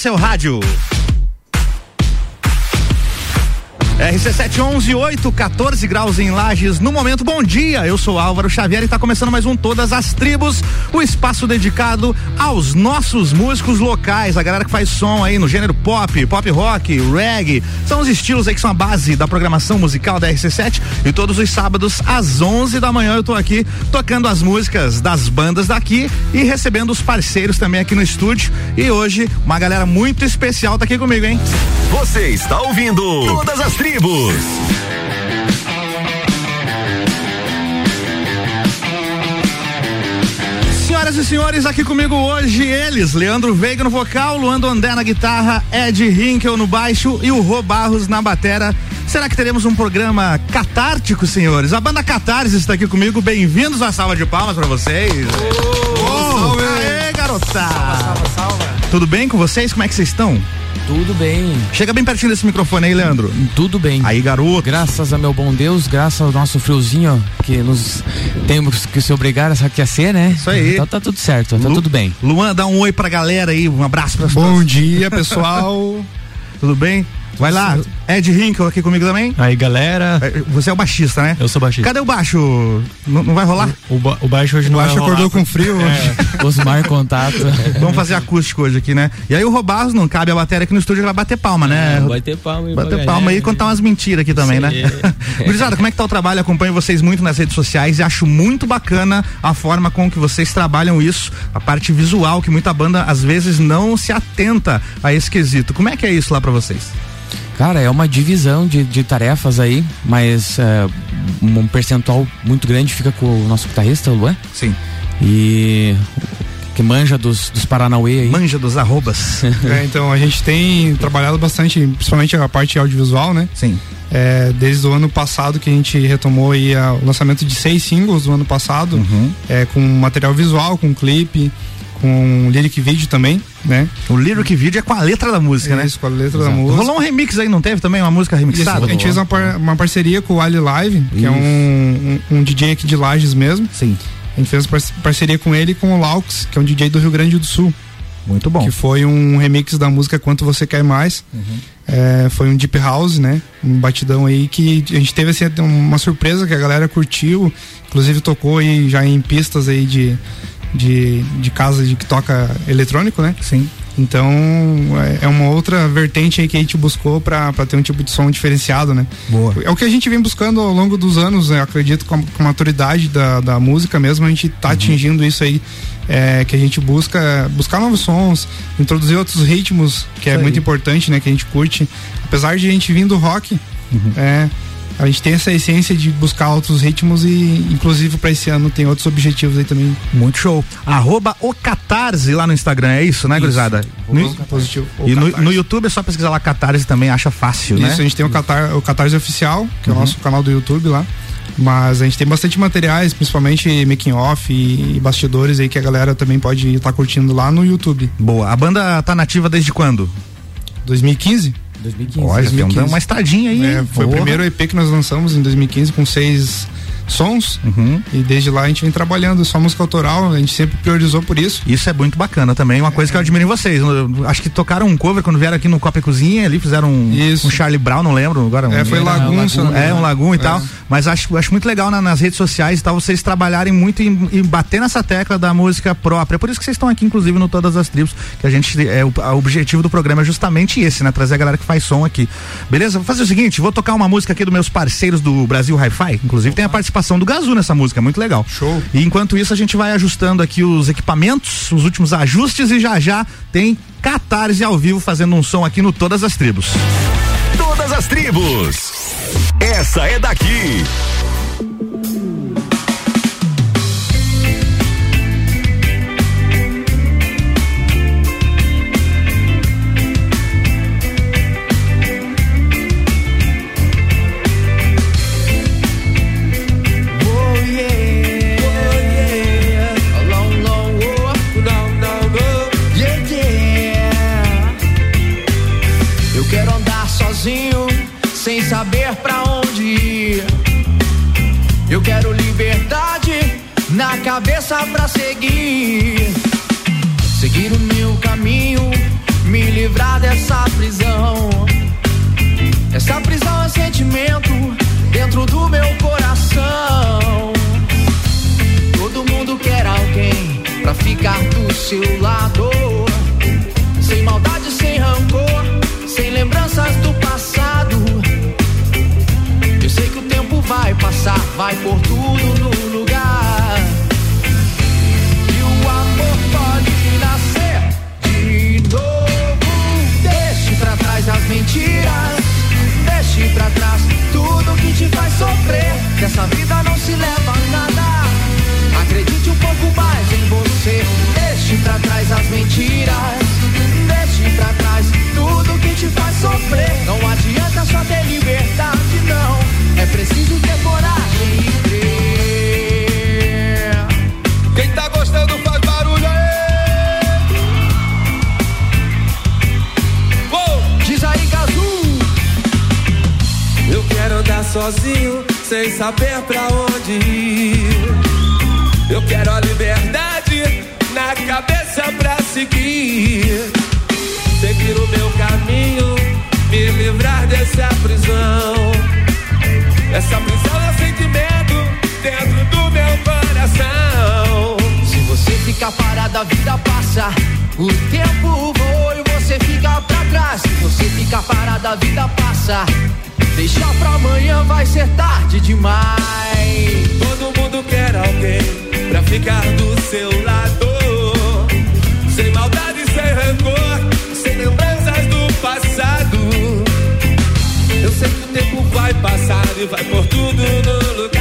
seu rádio. RC711 8, 14 graus em Lages. No momento, bom dia. Eu sou Álvaro Xavier e está começando mais um Todas as Tribos, o espaço dedicado aos nossos músicos locais, a galera que faz som aí no gênero pop, pop rock, reggae. São os estilos aí que são a base da programação musical da RC7 e todos os sábados às 11 da manhã eu tô aqui tocando as músicas das bandas daqui e recebendo os parceiros também aqui no estúdio. E hoje uma galera muito especial tá aqui comigo, hein? Você está ouvindo Todas as Tribos tribos. Senhoras e senhores, aqui comigo hoje eles, Leandro Veiga no vocal, Luando André na guitarra, Ed Hinkel no baixo e o Rô Barros na batera. Será que teremos um programa catártico, senhores? A banda Catarse está aqui comigo. Bem-vindos à salva de palmas para vocês. Oh, oh, salve. Aê, garotada. Salva, salva, salva. Tudo bem com vocês? Como é que vocês estão? Tudo bem. Chega bem pertinho desse microfone aí, Leandro. Tudo bem. Aí, garoto. Graças a meu bom Deus, graças ao nosso friozinho, que nos temos que se obrigar a aquecer, né? Isso aí. Então tá tudo certo, tá Lu, tudo bem. Luan, dá um oi pra galera aí, um abraço pra Bom dia, pessoal. tudo bem? Vai lá, Ed Hinkle aqui comigo também. Aí, galera. É, você é o baixista, né? Eu sou baixista. Cadê o baixo? Não, não vai rolar? O, ba o, baixo hoje o não baixo vai rolar. acordou com frio hoje. É. Osmar contato. Vamos fazer acústico hoje aqui, né? E aí o Robarros não cabe a bateria aqui no estúdio, vai bater palma, né? É, bater palma. Bater palma aí e contar umas mentiras aqui também, Sim. né? Gurizada, como é que tá o trabalho? Acompanho vocês muito nas redes sociais e acho muito bacana a forma com que vocês trabalham isso, a parte visual, que muita banda às vezes não se atenta a esse quesito. Como é que é isso lá para vocês? Cara, é uma divisão de, de tarefas aí, mas é, um percentual muito grande fica com o nosso guitarrista, o Luan. Sim. E que manja dos, dos Paranauê aí. Manja dos arrobas. é, então, a gente tem trabalhado bastante, principalmente a parte audiovisual, né? Sim. É, desde o ano passado que a gente retomou aí a, o lançamento de seis singles do ano passado, uhum. é, com material visual, com clipe, com lyric video também, né? O lyric video é com a letra da música, né? Isso, com a letra Exato. da música. Rolou um remix aí, não teve também? Uma música remixada? Isso, a gente fez uma, par, uma, parceria com o Ali Live, que Isso. é um, um, um, DJ aqui de Lages mesmo. Sim. A gente fez parceria com ele e com o Laux, que é um DJ do Rio Grande do Sul. Muito bom. Que foi um remix da música Quanto Você Quer Mais. Uhum. É, foi um deep house, né? Um batidão aí que a gente teve assim, uma surpresa que a galera curtiu. Inclusive tocou aí já em pistas aí de de, de casa de que toca eletrônico, né? Sim. Então é, é uma outra vertente aí que a gente buscou para ter um tipo de som diferenciado, né? Boa. É o que a gente vem buscando ao longo dos anos, né? acredito com a, com a maturidade da, da música mesmo, a gente tá uhum. atingindo isso aí. É, que a gente busca buscar novos sons, introduzir outros ritmos, que é muito importante, né? Que a gente curte. Apesar de a gente vir do rock, uhum. é, a gente tem essa essência de buscar outros ritmos e, inclusive, para esse ano tem outros objetivos aí também. Muito show. Arroba o Catarse lá no Instagram, é isso, né, isso. gurizada? No, positivo. E no, no, YouTube é só pesquisar lá Catarse também, acha fácil, isso, né? Isso, a gente tem o, Catar, o Catarse Oficial, que uhum. é o nosso canal do YouTube lá. Mas a gente tem bastante materiais, principalmente making off e, e bastidores aí que a galera também pode estar tá curtindo lá no YouTube. Boa. A banda tá nativa desde quando? 2015. 2015. Olha, 2015. uma estradinha aí. É, foi Porra. o primeiro EP que nós lançamos em 2015 com seis sons uhum. e desde lá a gente vem trabalhando só música autoral, a gente sempre priorizou por isso. Isso é muito bacana também, uma coisa é. que eu admiro em vocês. Acho que tocaram um cover quando vieram aqui no Copa e Cozinha, ali fizeram um, um Charlie Brown, não lembro agora. É, um, foi Lagoon, é, um Lagoon e é. tal. Mas acho, acho muito legal na, nas redes sociais e tal, vocês trabalharem muito e bater nessa tecla da música própria. Por isso que vocês estão aqui, inclusive, no Todas as Tribos, que a gente, é, o, o objetivo do programa é justamente esse, né? Trazer a galera que faz som aqui. Beleza? Vou fazer o seguinte, vou tocar uma música aqui dos meus parceiros do Brasil Hi-Fi, inclusive tem a participação do Gazu nessa música, muito legal. Show. E enquanto isso a gente vai ajustando aqui os equipamentos, os últimos ajustes e já já tem Catarse ao vivo fazendo um som aqui no Todas as Tribos. Todas as Tribos. Essa é daqui. Cabeça pra seguir. Seguir o meu caminho, me livrar dessa prisão. Essa prisão é sentimento dentro do meu coração. Todo mundo quer alguém pra ficar do seu lado. Sem maldade, sem rancor, sem lembranças do passado. Eu sei que o tempo vai passar, vai por tudo no Dessa vida não se leva nada. Acredite um pouco mais em você. Deixe pra trás as mentiras. Deixe pra trás tudo que te faz sofrer. Não adianta só ter liberdade, não. É preciso ter coragem e crer. Quem tá gostando faz barulho aí. Uou! Diz aí, Gazu. Eu quero andar sozinho, sem saber pra onde ir. Eu quero a liberdade na cabeça pra seguir. Seguir o meu caminho, me livrar dessa prisão. Essa prisão é sentimento dentro do meu coração. Se você ficar parado, a vida passa. O tempo voa e você fica pra trás. Se você ficar parado, a vida passa. Deixar pra amanhã vai ser tarde demais. Todo mundo quer alguém pra ficar do seu lado. Sem maldade, sem rancor, sem lembranças do passado. Eu sei que o tempo vai passar e vai por tudo no lugar.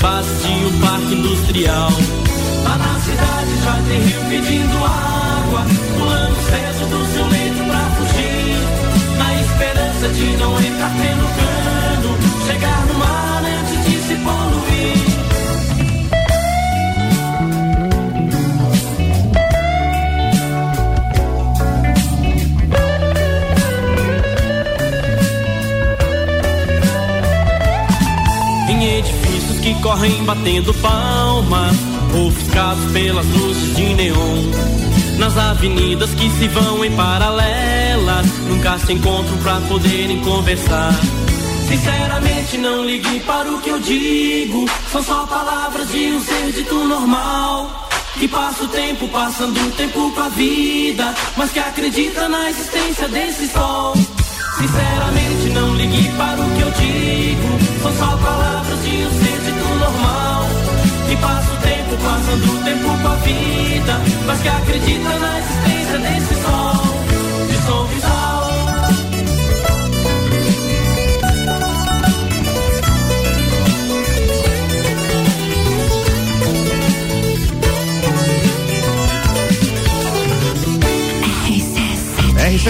Sob se encontram pra poderem conversar. Sinceramente, não ligue para o que eu digo. São só palavras de um ser dito normal. Que passa o tempo passando o tempo com a vida, mas que acredita na existência desse sol. Sinceramente, não ligue para o que eu digo. São só palavras de um ser dito normal. Que passa o tempo passando o tempo com a vida, mas que acredita na existência desse sol.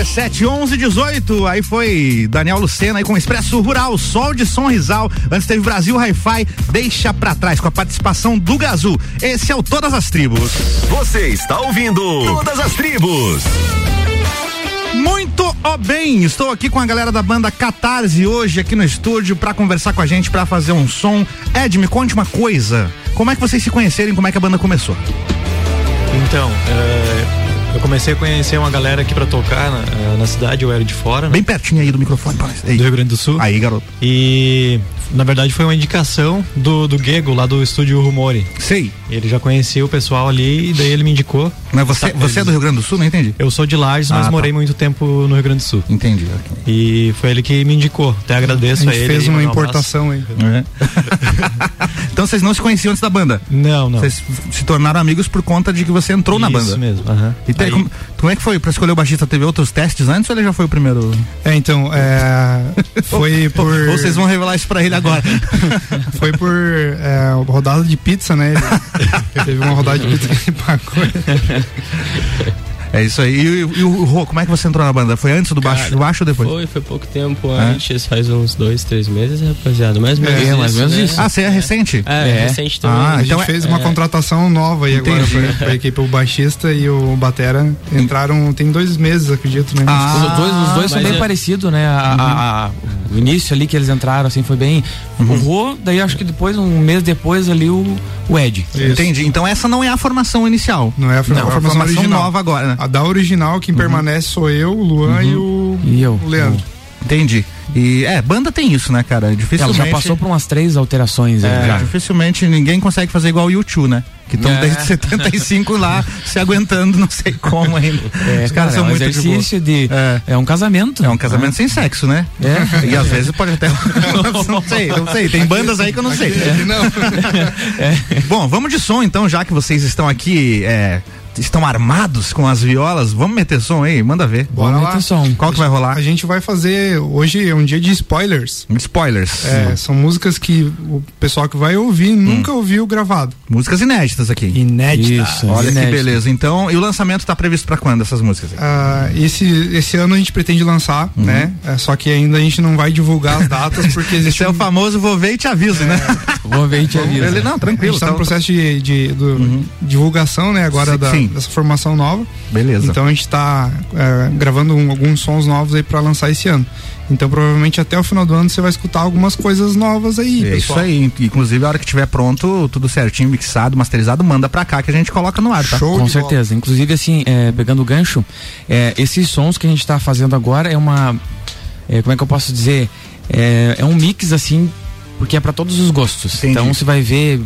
RC7 1118, aí foi Daniel Lucena aí com Expresso Rural, Sol de Som Rizal. Antes teve Brasil Hi-Fi, deixa pra trás com a participação do Gazul. Esse é o Todas as Tribos. Você está ouvindo Todas as Tribos. Muito ó bem, estou aqui com a galera da banda Catarse hoje aqui no estúdio para conversar com a gente, para fazer um som. Ed, me conte uma coisa. Como é que vocês se conheceram como é que a banda começou? Então, é, eu comecei a conhecer uma galera aqui pra tocar na, eh, na cidade, eu era de fora, né? Bem pertinho aí do microfone, parece. Do Rio Grande do Sul. Aí, garoto. E na verdade foi uma indicação do, do Gego, lá do estúdio Rumore. Sei. Ele já conhecia o pessoal ali e daí ele me indicou. Mas você, você é do Rio Grande do Sul? Não entendi. Eu sou de Lages, mas Ah, tá. morei muito tempo no Rio Grande do Sul. Entendi. ok. E foi ele que me indicou. Até agradeço A a, ele. fez uma um importação aí. É. então vocês não se conheciam antes da banda? Não, não. Vocês se tornaram amigos por conta de que você entrou na Isso banda. mesmo. aham. E Aí- como, como é que foi? Pra escolher o baixista, teve outros testes antes ou ele já foi o primeiro? É, então, é, foi por. Ou vocês vão revelar isso pra ele agora? Foi por é, rodada de pizza, né? Ele- teve uma rodada de pizza que ele pagou. é isso aí. E, o- e o Rô, como é que você entrou na banda? Foi antes do baixo, Cara, do baixo ou depois? Foi, foi pouco tempo antes, faz uns dois, três meses, rapaziada. Mais ou É, menos mais ou menos né? isso. Ah, você é recente? É, É. recente também. Ah, A então gente é- fez uma é. contratação nova aí agora Entendi. pra, pra equipe. O baixista e o Batera entraram tem dois meses, acredito, né? Ah, Os dois, os dois são bem é- parecidos, né? A- a- a- o início ali que eles entraram, assim, foi bem. O Rô, daí acho que depois, um mês depois ali, o, o Ed. Isso. Entendi. Então essa não é a formação inicial. Não é a, Não, a formação formação original. nova agora, né? A da original, quem permanece sou eu, o Luan e o, E eu. o Leandro. Entendi. E é, banda tem isso, né, cara? Ela Dificilmente. já passou por umas três alterações aí, É, já. dificilmente ninguém consegue fazer igual o YouTube, né? Que estão É. desde 75 lá se aguentando, não sei como ainda. É, Os caras cara, são é um muito exercício de. É. É. um casamento. É um casamento sem sexo, né? É. E às vezes pode até. não sei, não sei. Tem bandas aí que eu não sei. Bom, vamos de som então, já que vocês estão aqui. É, estão armados com as violas. Vamos meter som aí? Manda ver. Bora Vamos lá. meter som. Qual que vai rolar? A gente vai fazer. Hoje é um dia de spoilers. Spoilers. É, são músicas que o pessoal que vai ouvir nunca ouviu gravado. Músicas inéditas aqui. Inédita. Isso. Olha que inédito. beleza. Então, e o lançamento tá previsto pra quando essas músicas? Ah, esse, esse ano a gente pretende lançar, né? É, só que ainda a gente não vai divulgar as datas porque existe Esse é o um- famoso vou ver e te aviso, né? Vou ver e te aviso. Ele, não, a tranquilo. gente tá tá- no processo de, de- do- divulgação, né, agora Sim, da- sim. Dessa formação nova. Beleza. Então a gente tá é, gravando um- alguns sons novos aí pra lançar esse ano. Então provavelmente até o final do ano você vai escutar algumas coisas novas aí, É isso pessoal. aí. Inclusive, a hora que tiver pronto, tudo certinho, mixado, masterizado, manda pra cá que a gente coloca no ar, tá? Show Com de bola. certeza. Inclusive, assim, é, pegando o gancho, é, esses sons que a gente tá fazendo agora é uma. é, como é que eu posso dizer? É, é um mix, assim, porque é para todos os gostos. Entendi. Então você vai ver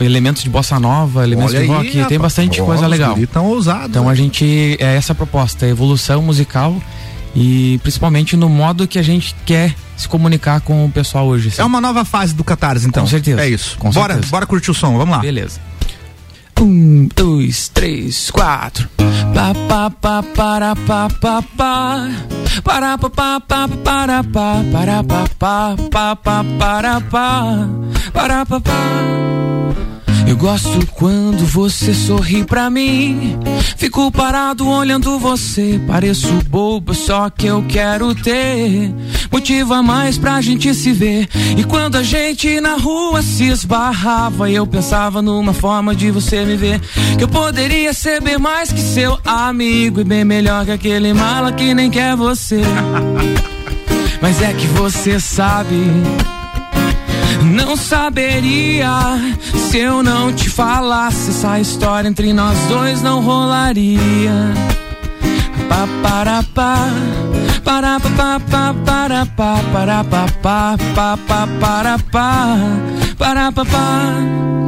elementos de bossa nova, elementos Olha de aí, rock, tem rapaz. bastante Ó, coisa legal. tão ousados. Então a gente. É essa a proposta, evolução musical e principalmente no modo que a gente quer se comunicar com o pessoal hoje. assim. É uma nova fase do Catarse, então. Com certeza. É isso. Com bora, certeza. bora curtir o som, vamos lá. Beleza. Um, dois, três, quatro. Pa, pa, pa, para, pa, pa, pa. Para, pa, pa, pa, para, pa. Para, pa, pa, pa, pa, para, pa. Para, pa, pa. Eu gosto quando você sorri pra mim. Fico parado olhando você. Pareço bobo, só que eu quero ter motivo a mais pra gente se ver. E quando a gente na rua se esbarrava, eu pensava numa forma de você me ver. Que eu poderia ser bem mais que seu amigo e bem melhor que aquele mala que nem quer você. Mas é que você sabe. Não saberia se eu não te falasse. Essa história entre nós dois não rolaria. pa para pa para pa pa pa para pa para pa pa pa pa para pa para pa pa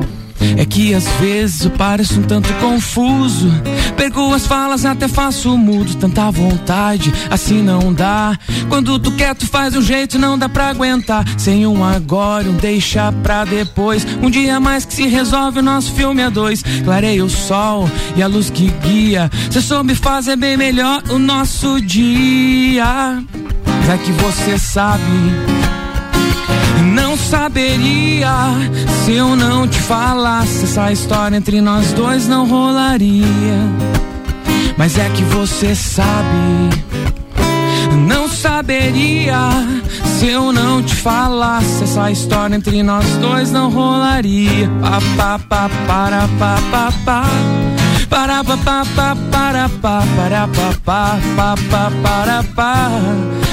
é que às vezes eu pareço um tanto confuso. Perco as falas, até faço mudo. Tanta vontade, assim não dá. Quando tu quer, tu faz um jeito, não dá pra aguentar. Sem um agora, um deixa pra depois. Um dia mais que se resolve o nosso filme a dois. Clareia o sol e a luz que guia. Cê soube fazer bem melhor o nosso dia. É que você sabe saberia se eu não te falasse. Essa história entre nós dois não rolaria. Mas é que você sabe. Não saberia se eu não te falasse. Essa história entre nós dois não rolaria. Pa, pa, pa, para, pa, pa, pa. Para pa pa pa para pa para pa pa pa pa para pa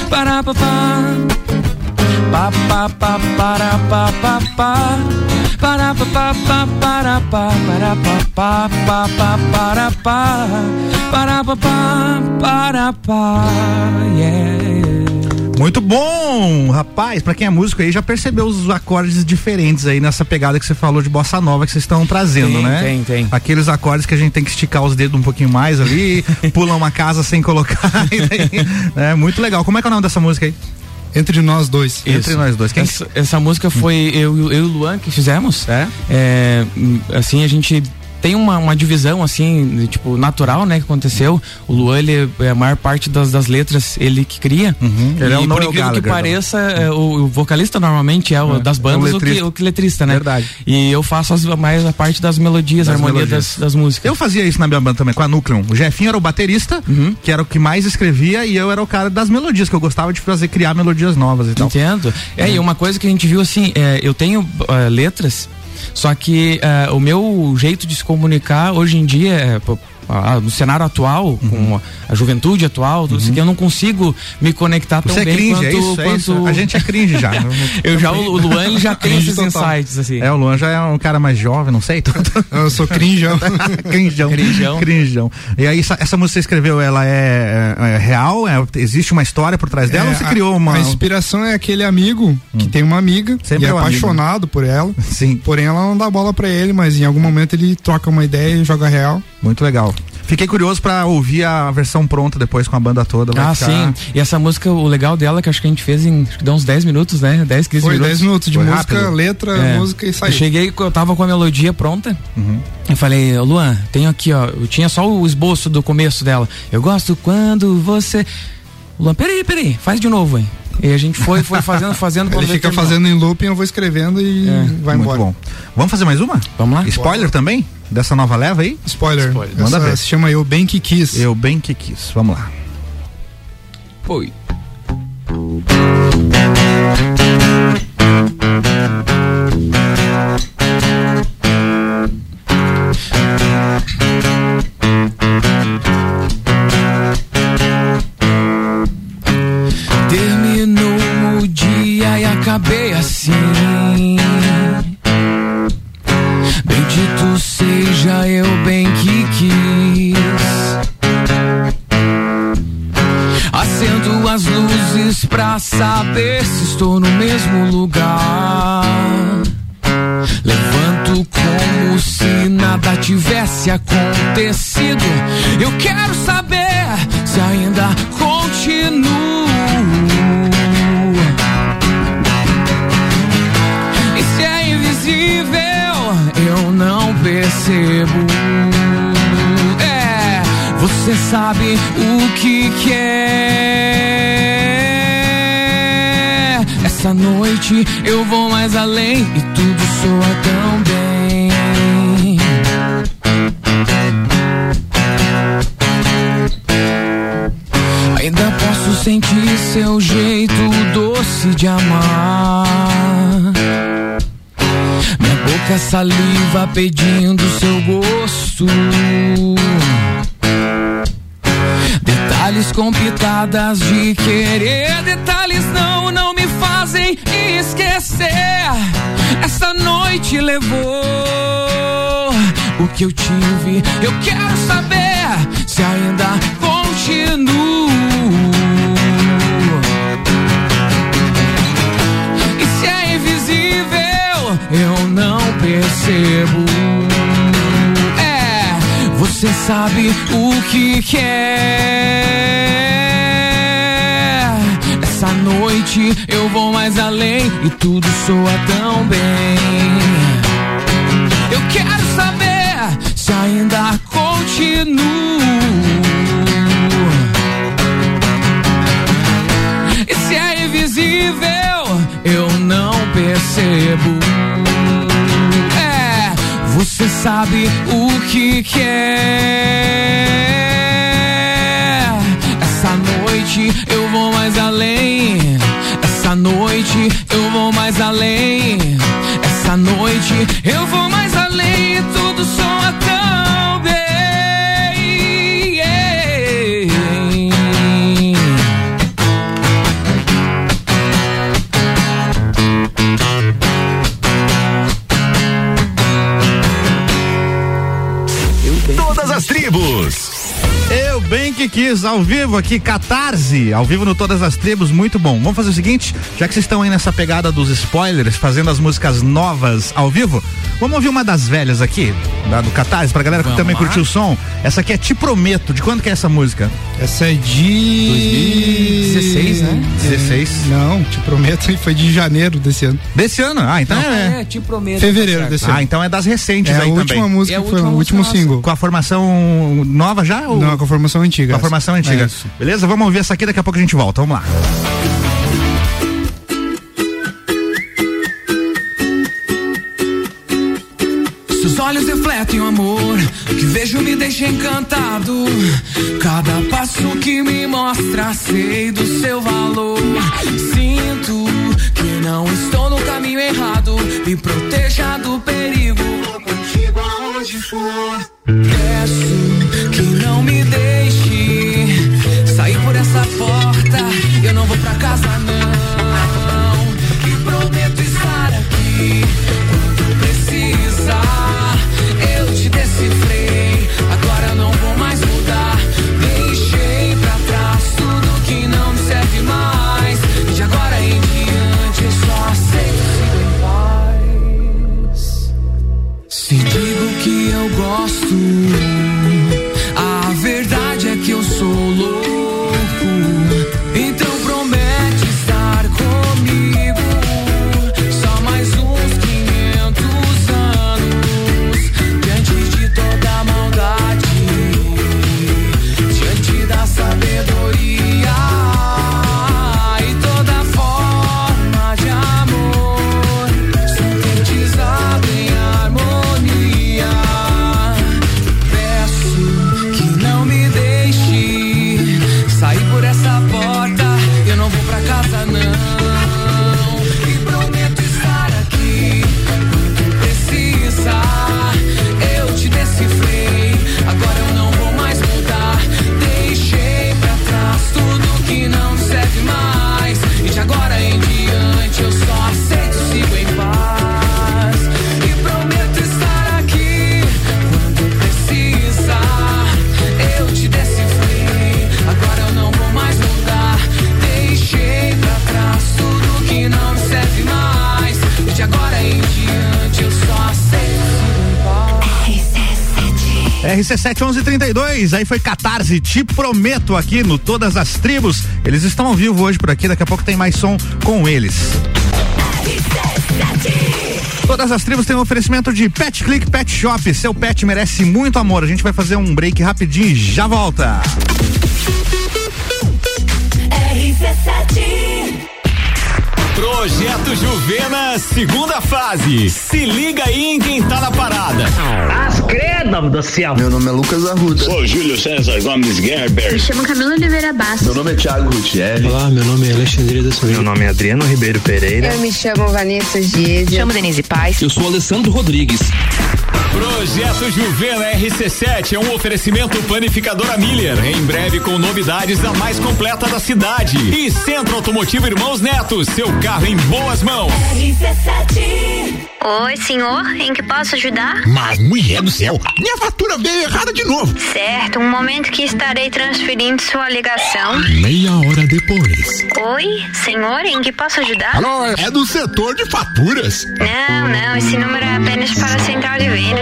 para pa pa pa pa pa para pa pa pa para pa pa pa para pa para pa pa pa pa para pa para pa pa para pa Muito bom, rapaz. Pra quem é músico aí já percebeu os acordes diferentes aí nessa pegada que você falou de bossa nova que vocês estão trazendo, Tem, né? tem, tem. Aqueles acordes que a gente tem que esticar os dedos um pouquinho mais ali, pula uma casa sem colocar. é muito legal. Como é que é o nome dessa música aí? Entre nós dois. Entre nós dois. Quem essa, essa música foi eu, eu e o Luan que fizemos. É? É, hum, assim, a gente tem uma, uma divisão assim, tipo, natural, né, que aconteceu. O Luan, ele é a maior parte das, das letras, ele que cria. Uhum. Ele e é o por incrível que Gallagher, pareça, é, o, o vocalista normalmente é o É, das é o bandas o, que, letrista. o que letrista, né? Verdade. E eu faço as- mais a parte das melodias, Das a harmonia melodias. das, das músicas. Eu fazia isso na minha banda também, com a Nucleon. O Jefinho era o baterista, Uhum. que era o que mais escrevia, e eu era o cara das melodias, que eu gostava de fazer, criar melodias novas e tal. Entendo. É, e uma coisa que a gente viu assim, é, eu tenho é, letras, só que é, o meu jeito de se comunicar hoje em dia, é, ah, no cenário atual, Uhum. com a, a juventude atual, tudo isso aqui, eu não consigo me conectar tão Você é bem cringe, quanto, é isso, é quanto isso. A gente é cringe já. eu já o, Luan ele já tem Cringe esses total. insights assim. É, o Luan já é um cara mais jovem, não sei. Eu sou crinjão. Crinjão. Crinjão. Crinjão. E aí, essa, essa música que você escreveu, ela é, é- é real? É- existe uma história por trás dela É, ou você a- criou uma. A inspiração é aquele amigo que tem uma amiga Sempre e é é o amigo, apaixonado por ela. Sim, Porém, ela não dá bola pra ele, mas em algum momento ele troca uma ideia e joga real. Muito legal. Fiquei curioso pra ouvir a versão pronta depois com a banda toda. vai Ah, ficar- sim. E essa música, o legal dela é que acho que a gente fez em acho que deu uns 10 minutos, né? 10, 15 Foi minutos. 10 minutos de Foi música, rápido. letra, É. música e Eu saiu. cheguei, eu tava com a melodia pronta. Uhum. Eu falei, "Ô, Luan, tenho aqui, ó. Eu tinha só o esboço do começo dela. Eu gosto quando você. Luan, peraí, peraí, faz de novo, hein? E a gente foi, foi fazendo, fazendo. quando Ele fica terminou. fazendo em looping, eu vou escrevendo e É, vai Muito embora. bom. Vamos fazer mais uma? Vamos lá? Spoiler também? Dessa nova leva aí? Spoiler. Spoiler. Essa Manda ver. se chama Eu Bem Que Quis. Eu bem que quis. Vamos lá. Foi. Pra saber se estou no mesmo lugar. Levanto como se nada tivesse acontecido. Eu quero saber se ainda continuo. E se é invisível, eu não percebo. É, você sabe o que quer. Essa noite eu vou mais além e tudo soa tão bem. Ainda posso sentir seu jeito doce de amar. Minha boca saliva pedindo seu gosto detalhes com pitadas de querer. Detalhes não, não me fazem esquecer. Essa noite levou o que eu tive. Eu quero saber se ainda continuo. E se é invisível, eu não percebo você sabe o que quer. Essa noite eu vou mais além e tudo soa tão bem. Eu quero saber se ainda continuo. E se é invisível, eu não percebo. É, você sabe o que quer. Essa noite eu vou mais além. Essa noite eu vou mais além. Essa noite eu vou mais além e tudo soa tão quis, ao vivo aqui, Catarse, ao vivo no Todas as Tribos, muito bom. Vamos fazer o seguinte, já que vocês estão aí nessa pegada dos spoilers, fazendo as músicas novas ao vivo, vamos ouvir uma das velhas aqui, da, do Catarse, pra galera que Vamos também lá. curtiu o som. Essa aqui é Te Prometo, de quando que é essa música? Essa é de. 2016, né? 16. Não, te prometo, foi de janeiro desse ano. Desse ano? Ah, então é. É, te prometo. Fevereiro tá desse ano. Ah, então é das recentes É a aí última também. música, É a foi última o último música single. Com a formação nova já? Ou... Não, com a formação antiga. Com a formação antiga. É isso. Beleza? Vamos ouvir essa aqui, daqui a pouco a gente volta. Vamos lá. Olhos refletem o amor que vejo me deixa encantado. Cada passo que me mostra, sei do seu valor. Sinto que não estou no caminho errado. Me proteja do perigo. Vou contigo aonde for. Peço que não me deixe sair por essa porta. RC7 1132, aí foi Catarse, te prometo aqui no Todas as Tribos. Eles estão ao vivo hoje por aqui, daqui a pouco tem mais som com eles. Todas as tribos têm um oferecimento de Pet Click Pet Shop. Seu pet merece muito amor. A gente vai fazer um break rapidinho e já volta. Projeto Juvena, segunda fase. Se liga aí em quem tá na parada. Meu nome é Lucas Arruda. Sou Júlio César Gomes Gerber. Me chamo Camila Oliveira Bastos. Meu nome é Thiago Gutierrez. Olá, meu nome é Alexandre da Silveira. Meu nome é Adriano Ribeiro Pereira. Eu me chamo Vanessa Giese. Chamo Denise Paz. Eu sou Alessandro Rodrigues. Projeto Juvena RC7 é um oferecimento panificadora Miller. Em breve com novidades da mais completa da cidade. E Centro Automotivo Irmãos Neto, seu carro em boas mãos. RC7. Oi, senhor, em que posso ajudar? Mas, mulher do céu, minha fatura veio errada de novo. Certo, um momento que estarei transferindo sua ligação. Meia hora depois. Oi, senhor, em que posso ajudar? Alô, é do setor de faturas. Não, não, esse número é apenas para a central de vendas.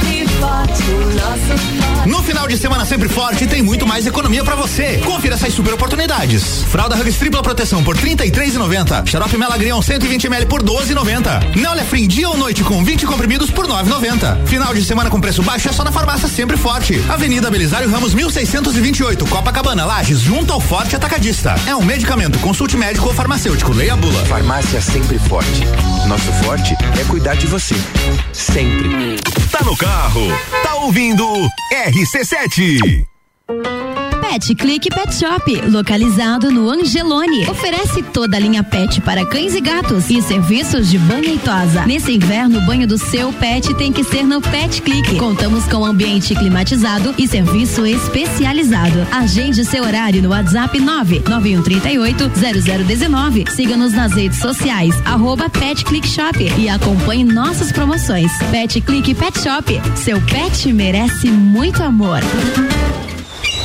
forte, No final de semana sempre forte tem muito mais economia pra você. Confira essas super oportunidades. Fralda Hugs tripla proteção por 33,90. Xarope Melagrion 120 ml por 12,90. Neolefrin dia ou noite com 20 comprimidos por 9,90. Final de semana com preço baixo é só na farmácia sempre forte. Avenida Belisário Ramos 1628, Copacabana, Lages, junto ao Forte Atacadista. É um medicamento. Consulte médico ou farmacêutico. Leia a bula. Farmácia sempre forte. Nosso forte é cuidar de você. Sempre. Tá no carro, tá ouvindo RC7. Pet Click Pet Shop, localizado no Angelone. Oferece toda a linha pet para cães e gatos e serviços de banho e tosa. Nesse inverno, o banho do seu pet tem que ser no Pet Click. Contamos com ambiente climatizado e serviço especializado. Agende seu horário no WhatsApp 99138 0019. Siga-nos nas redes sociais, arroba Pet Click Shop e acompanhe nossas promoções. Pet Click Pet Shop, seu pet merece muito amor.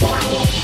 Quiet.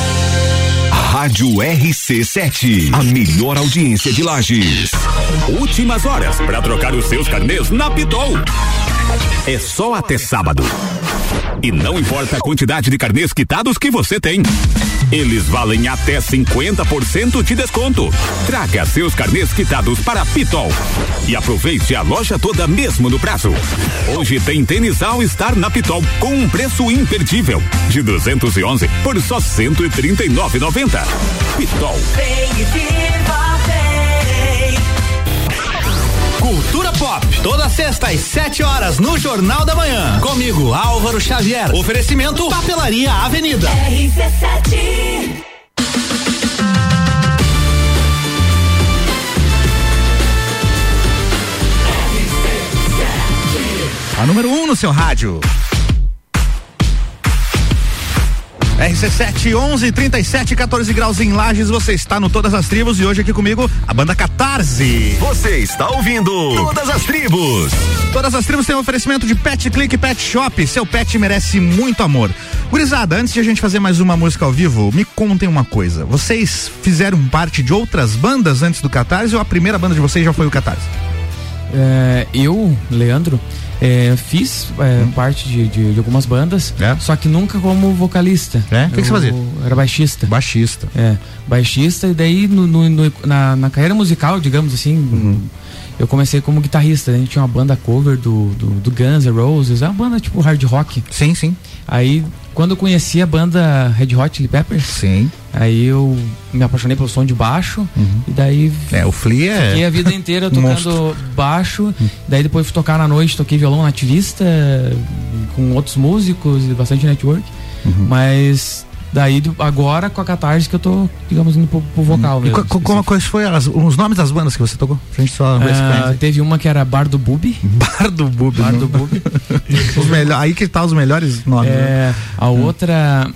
Rádio RC7, a melhor audiência de Lages. Últimas horas para trocar os seus carnês na Pitol. É só até sábado. E não importa a quantidade de carnês quitados que você tem. Eles valem até 50% de desconto. Traga seus carnês quitados para Pitol. E aproveite a loja toda mesmo no prazo. Hoje tem tênis All Star na Pitol com um preço imperdível. De 211 por só 139,90. Pitol. Cultura Pop, toda sexta às 7 horas no Jornal da Manhã. Comigo, Álvaro Xavier. Oferecimento Papelaria Avenida. RC7. A número 1 um no seu rádio. RC7 11 37 14 graus em Lages, você está no Todas as Tribos e hoje aqui comigo a banda Catarse. Você está ouvindo Todas as Tribos. Todas as Tribos têm um oferecimento de Pet Click Pet Shop. Seu pet merece muito amor. Gurizada, antes de a gente fazer mais uma música ao vivo, me contem uma coisa. Vocês fizeram parte de outras bandas antes do Catarse ou a primeira banda de vocês já foi o Catarse? É, eu, Leandro, é, fiz é, parte de, de, de algumas bandas, só que nunca como vocalista. É? O que, que você fazia? Era baixista. Baixista. É, baixista, e daí no, no- no- na, na carreira musical, digamos assim, eu comecei como guitarrista. A gente tinha uma banda cover do, do, do Guns N' Roses, é uma banda tipo hard rock. Sim, sim. Aí, quando eu conheci a banda Red Hot Chili Peppers, sim. aí eu me apaixonei pelo som de baixo. Uhum. E daí. É, o Flea é. Fiquei a vida inteira tocando baixo. Daí depois fui tocar na noite, toquei violão nativista com outros músicos e bastante network. Uhum. Mas daí agora com a Catarse que eu tô, digamos, indo pro, pro vocal E mesmo. co- co- como quais foi as- os nomes das bandas que você tocou? Pra gente só conhece. teve uma que era Bar do Bubi. Bar do Bubi. Bar não? do Bubi. Os melhor, aí que tá os melhores nomes. né? É, a outra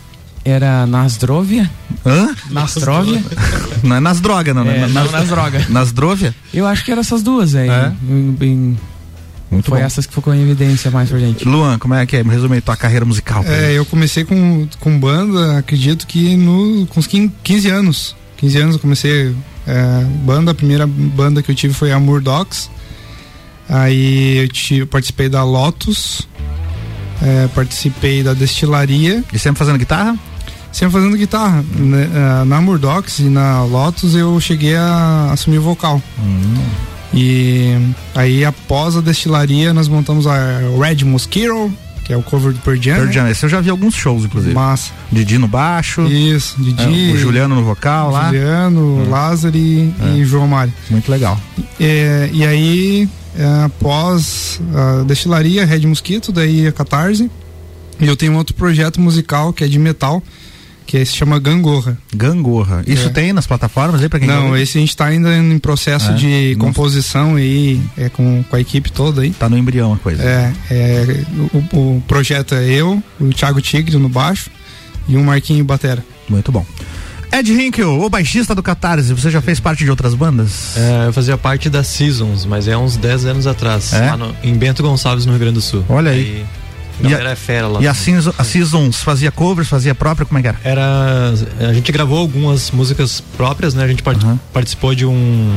era Nasdrovia. Hã? Nastrovia. Não é nas drogas, não, né? É, não, nas drogas. Nas drovia? Eu acho que eram essas duas aí. É? Bem- bem- Muito foi bom. essas que ficou em evidência mais pra gente. Luan, como é que é? Me resume aí tua carreira musical. É, eu comecei com, com banda, acredito que no, com uns 15 15 anos. 15 anos eu comecei é, banda, a primeira banda que eu tive foi a Murdocs. Aí eu, ti- eu participei da Lotus, é, participei da Destilaria. E sempre fazendo guitarra? Sempre fazendo guitarra. Né, ah, Na Murdocs e na Lotus eu cheguei a assumir o vocal. E aí após a Destilaria nós montamos a Red Mosquito, que é o cover do Pearl Jam. Pearl né? Jam, esse eu já vi alguns shows, inclusive. Massa. Didi no baixo. Isso, Didi. É, o Juliano no vocal lá. Juliano, Lázaro e, É. e João Mário. Muito legal. É, e aí, é, após a destilaria, Red Mosquito, daí a Catarse. E eu tenho um outro projeto musical que é de metal, que se chama Gangorra. Gangorra. Isso É. tem nas plataformas aí pra quem Não, esse a gente tá ainda em processo É? de Não- composição aí, é, com, com a equipe toda aí. Tá no embrião a coisa. É, é, o, o projeto é eu, o Thiago Tigre no baixo e o Marquinho Batera. Muito bom. Ed Hinkel, o baixista do Catarse, você já fez parte de outras bandas? É, eu fazia parte da Seasons, mas é uns 10 anos atrás, É? lá no- em Bento Gonçalves, no Rio Grande do Sul. Olha aí. A E galera é fera lá. E a, Season- a Seasons fazia covers, fazia própria, como é que era? Era. A gente gravou algumas músicas próprias, né? A gente part- participou de um.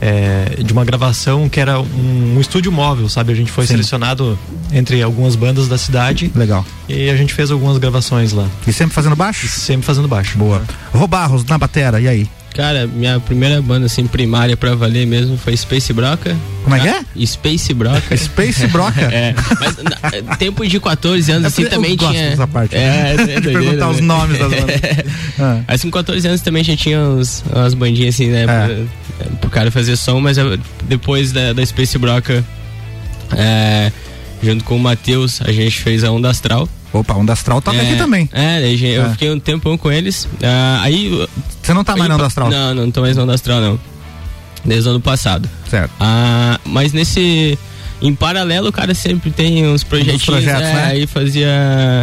é, de uma gravação que era um, um estúdio móvel, sabe? A gente foi Sim. selecionado entre algumas bandas da cidade. Legal. E a gente fez algumas gravações lá. E sempre fazendo baixo? sempre fazendo baixo. Boa. Robarros na batera, e aí? Cara, minha primeira banda assim primária pra valer mesmo foi Space Broca. Como é que é? Space Broca. Space Broca? é. Mas na, tempo de 14 anos assim eu também gosto tinha. dessa parte, É, né? é De doideira, perguntar os né? nomes das bandas. Ah. Mas com 14 anos também já tinha uns, umas bandinhas assim, né? Pro, pro cara fazer som, mas depois da, da Space Broca, é, junto com o Matheus, a gente fez a Onda Astral. Opa, Onda Astral toca aqui também. É, eu É. fiquei um tempão com eles. ah, aí. Você não tá mais na Onda Astral? Não, não tô mais na Onda Astral, não. Desde o ano passado. Certo. Ah, mas nesse. Em paralelo, o cara sempre tem uns projetinhos. projetos, é, né? Aí fazia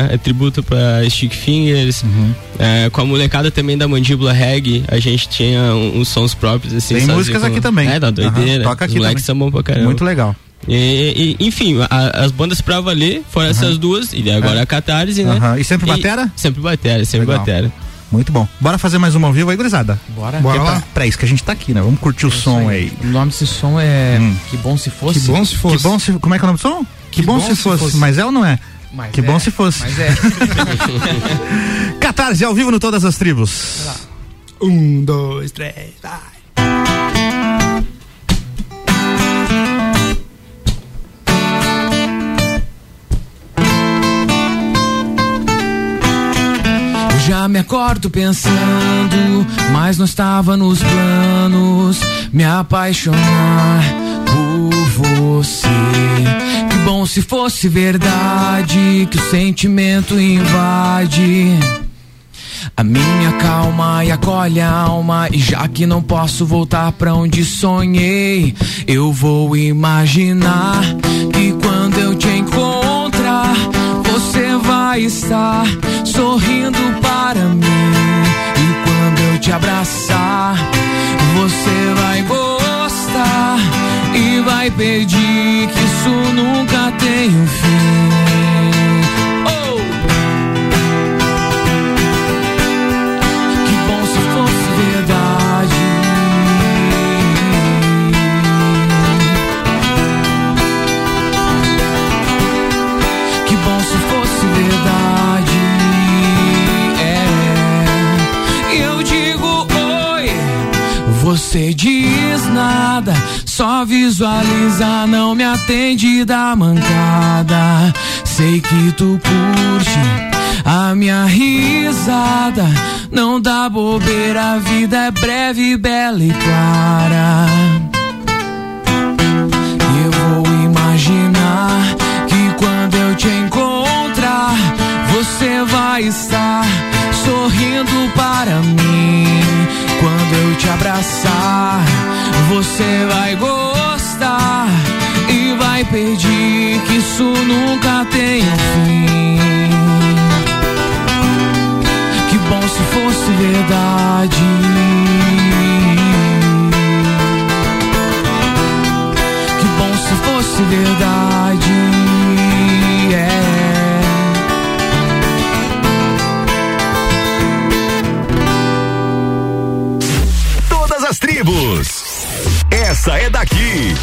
é, tributo pra Stick Fingers. Uhum. É, com a molecada também da Mandíbula Reggae, a gente tinha uns sons próprios, assim. Tem músicas aqui também. É, da doideira. Aham, toca aqui Os moleques também. são bons pra caramba. Muito legal. E, e, enfim, a- as bandas pra valer foram essas duas, e agora É. a Catarse, né? Aham. E sempre batera? Sempre batera, sempre Legal. batera. Muito bom. Bora fazer mais uma ao vivo aí, gurizada? Bora. Bora Bora lá. lá. Pra isso que a gente tá aqui, né? Vamos curtir o som aí. O nome desse som é Que Bom Se Fosse. Que bom se fosse. Que bom se, como é que é o nome do som? Que, bom, se, fosse. Mas é ou não é? Mas que é, bom se fosse. Mas é. Catarse ao vivo no Todas as Tribos. Um, dois, três, vai. Já me acordo pensando, mas não estava nos planos me apaixonar por você. Que bom se fosse verdade que o sentimento invade. A minha calma e acolhe a alma. E já que não posso voltar pra onde sonhei, eu vou imaginar que quando eu te encontrar, você vai estar sorrindo para mim. E quando eu te abraçar, você vai gostar e vai pedir que isso nunca tenha um fim. Você diz nada. Só visualiza, não me atende da mancada. Sei que tu curte a minha risada. Não dá bobeira, a vida é breve, bela e clara. Eu vou imaginar que quando eu te encontrar, você vai estar sorrindo para mim. Eu te abraçar, você vai gostar e vai pedir que isso nunca tenha fim. Que bom se fosse verdade. Que bom se fosse verdade. Tribos. Essa é daqui.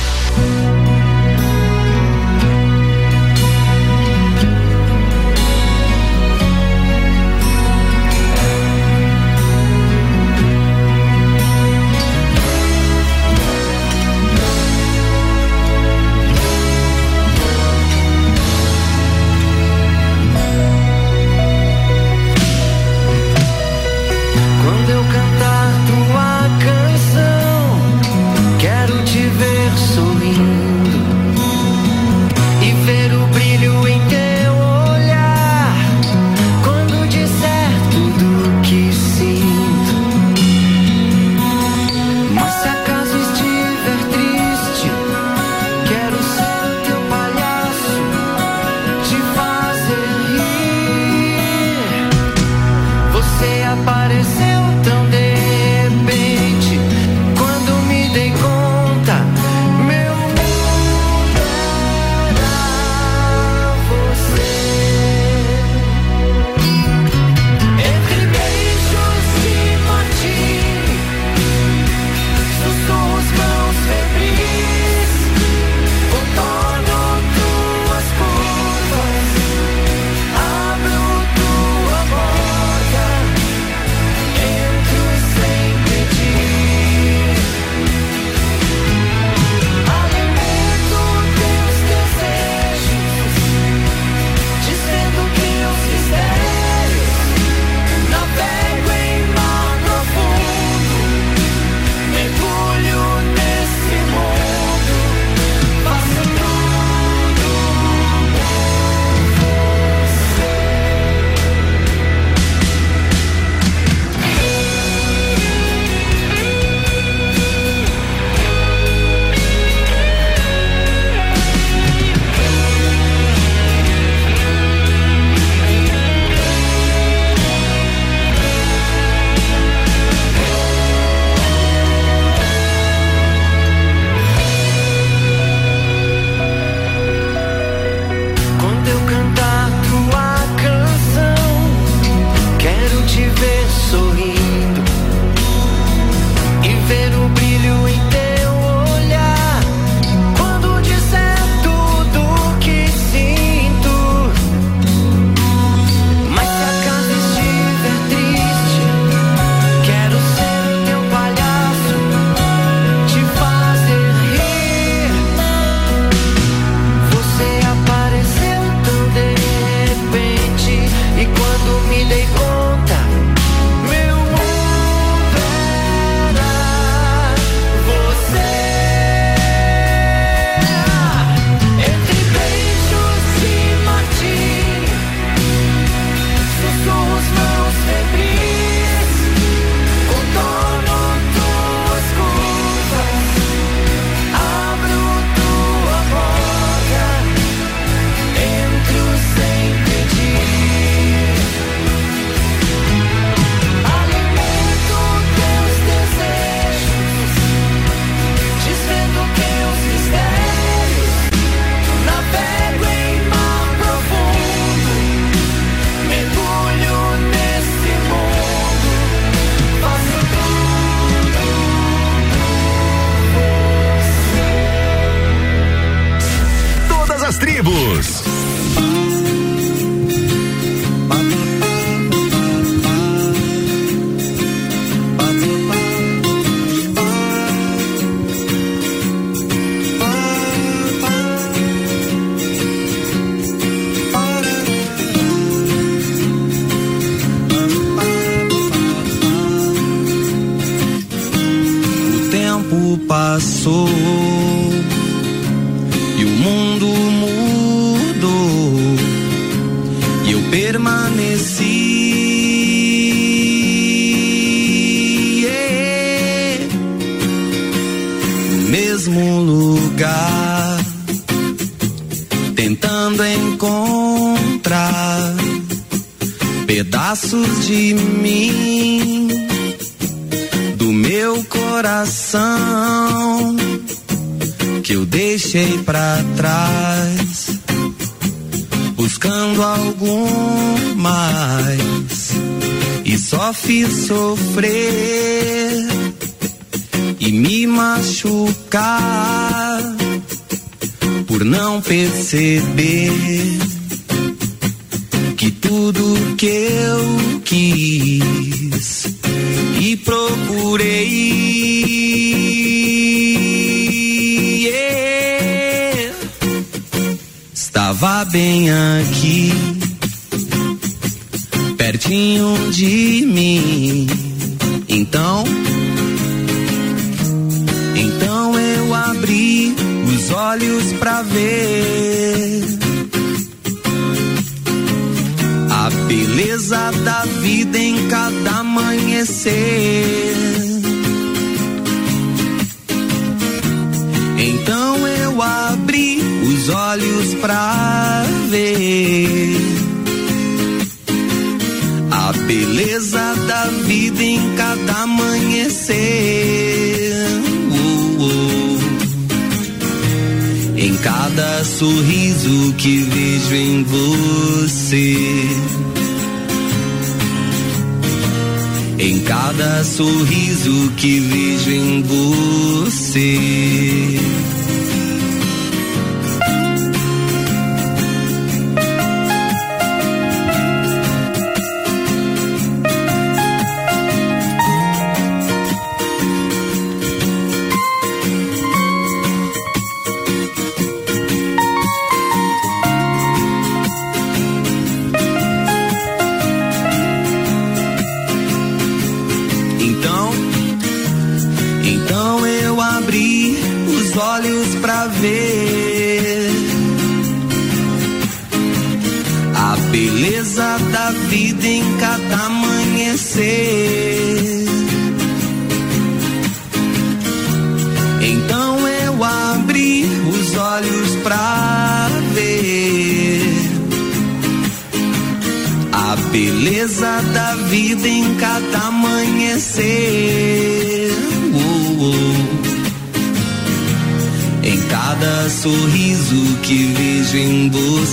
Sofrer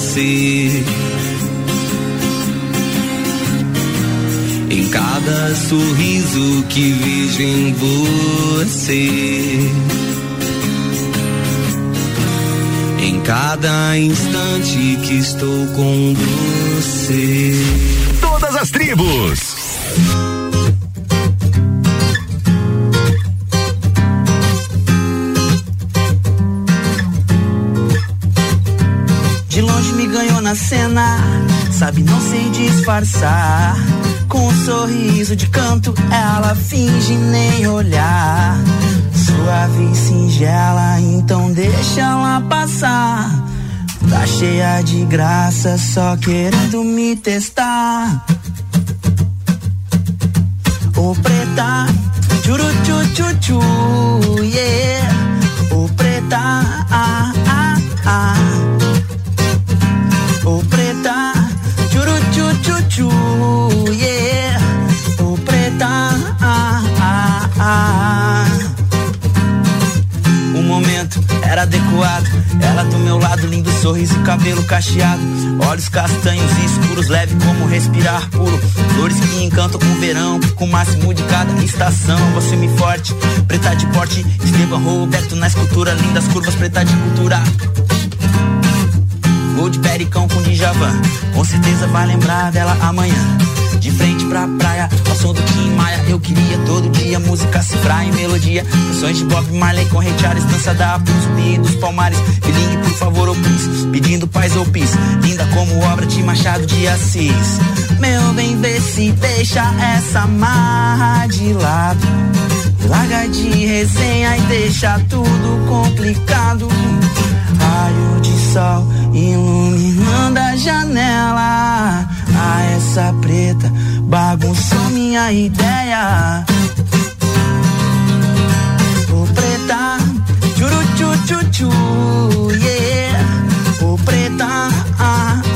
você. Em cada sorriso que vejo em você. Em cada instante que estou com você. Todas as tribos. Na cena, sabe, não sei disfarçar. Com um sorriso de canto, ela finge nem olhar. Suave e singela, então deixa ela passar. Tá cheia de graça, só querendo me testar. Ô preta, churu chu chu chu, yeah. Ô preta, ah, ah, ah. Ô preta, churu chu chu chu, yeah. Ô preta, ah, ah, ah. O momento era adequado. Ela do meu lado, lindo sorriso e cabelo cacheado. Olhos castanhos e escuros, leve como respirar puro. Flores que encantam com o verão, com o máximo de cada estação. Você me forte, preta de porte. Esteban Roberto na escultura, lindas curvas, preta de cultura. Gol de pericão com Djavan. Com certeza vai lembrar dela amanhã. De frente pra praia, ao som do Tim Maia. Eu queria todo dia música cifrar em melodia. Canções de Bob Marley com Ray dança da zumbi dos palmares. Bilingue, por favor, ou please. Pedindo paz ou pis. Linda como obra de Machado de Assis. Meu bem, vê se deixa essa marra de lado. Larga de resenha e deixa tudo complicado. Raio de sol iluminando a janela. Ah, essa preta bagunçou minha ideia. Ô preta, churu chu chu chu, yeah. Ô preta, ah.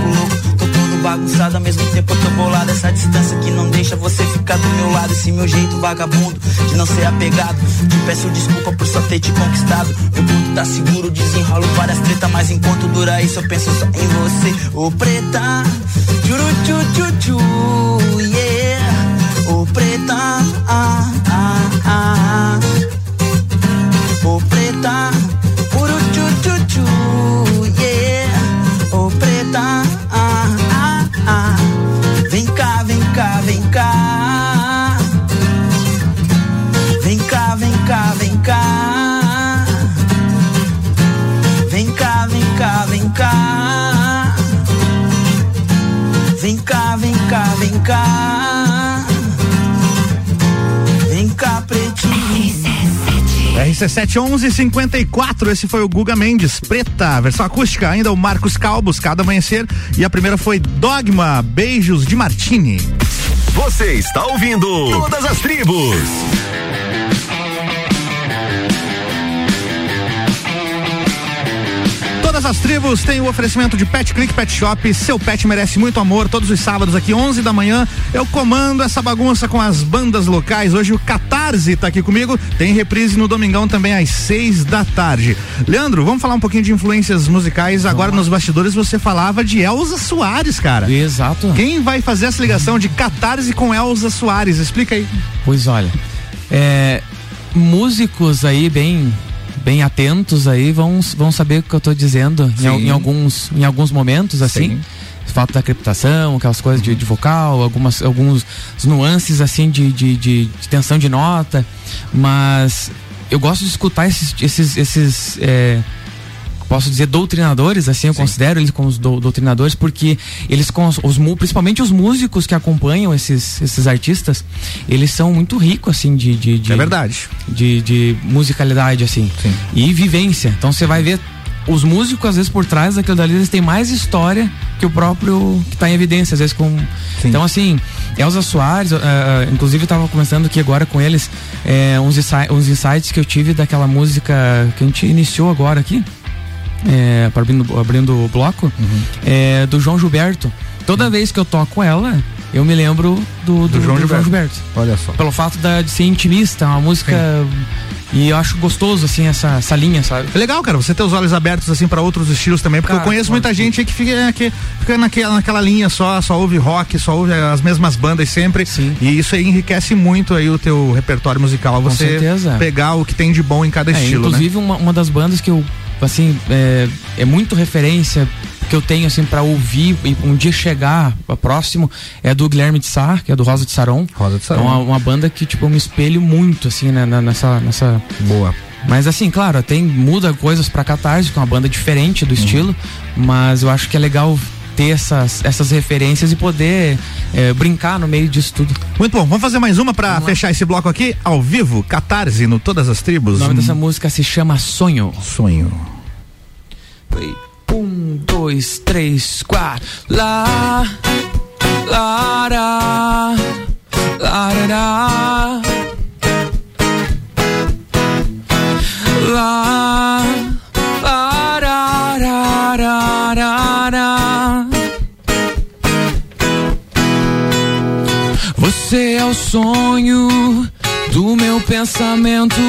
Fico louco. Tô todo bagunçado, ao mesmo tempo eu tô bolado. Essa distância que não deixa você ficar do meu lado. Esse meu jeito vagabundo de não ser apegado. Te peço desculpa por só ter te conquistado. Meu ponto tá seguro, desenrolo várias tretas. Mas enquanto dura isso, eu penso só em você. Ô preta, churu chu chu chu, yeah. Ô preta, ah. RC71154, esse foi o Guga Mendes, Preta, versão acústica, ainda o Marcos Calbos, Cada Amanhecer, e a primeira foi Dogma, Beijos de Martini. Você está ouvindo Todas as Tribos. Todas as tribos têm o oferecimento de Pet Click Pet Shop. Seu pet merece muito amor. Todos os sábados, aqui 11 da manhã, eu comando essa bagunça com as bandas locais. Hoje o Catarse tá aqui comigo. Tem reprise no domingão também às 6 da tarde. Leandro, vamos falar um pouquinho de influências musicais. Agora nos bastidores você falava de Elza Soares, cara. Exato. Quem vai fazer essa ligação de Catarse com Elza Soares? Explica aí. Pois olha, é, músicos aí bem bem atentos aí vão, vão saber o que eu tô dizendo em, em alguns em alguns momentos assim. Sim. Falta da criptação, aquelas coisas de, de vocal, algumas alguns nuances assim de, de, de, de tensão de nota, mas eu gosto de escutar esses esses esses é, posso dizer doutrinadores, assim eu considero eles como os dou- doutrinadores porque eles com os, principalmente os músicos que acompanham esses esses artistas, eles são muito ricos assim de, de, de É verdade. de, de musicalidade assim Sim. e vivência. Então você vai ver os músicos às vezes por trás daquilo dali eles têm mais história que o próprio que está em evidência às vezes com então assim Elza Soares eh, eh, inclusive eu tava conversando aqui agora com eles eh, uns, insi- uns insights que eu tive daquela música que a gente iniciou agora aqui é, pra abrindo, abrindo o bloco, Uhum. é, do João Gilberto. Toda vez que eu toco ela, eu me lembro do, do, João do Gilberto. Olha só. Pelo fato da, de ser intimista, uma música. E eu acho gostoso, assim, essa, essa linha, sabe? É legal, cara, você ter os olhos abertos assim pra outros estilos também, porque Cara, eu conheço muita gente aí que fica, que fica naquela, naquela linha só, só ouve rock, só ouve as mesmas bandas sempre. Sim. E isso aí enriquece muito aí o teu repertório musical, você certeza. pegar o que tem de bom em cada É, estilo, né? inclusive, uma, uma das bandas que eu, assim, é, é muito referência que eu tenho, assim, pra ouvir e um dia chegar próximo é do Guilherme de Sá, que é do Rosa de Saron. Rosa de É Saron. uma, uma banda que, tipo, eu me espelho muito, assim, né, nessa, nessa, Boa. Mas assim, claro, tem muda coisas pra Catarse, que é uma banda diferente Uhum. do estilo, mas eu acho que é legal ter essas, essas referências e poder é, brincar no meio disso tudo. Muito bom, vamos fazer mais uma pra fechar esse bloco aqui, ao vivo, Catarse, no Todas as Tribos. O nome dessa música se chama Sonho. Sonho. Um, dois, três, quatro. Lá, lará, larará. Lá, larará. Você é o sonho do meu pensamento,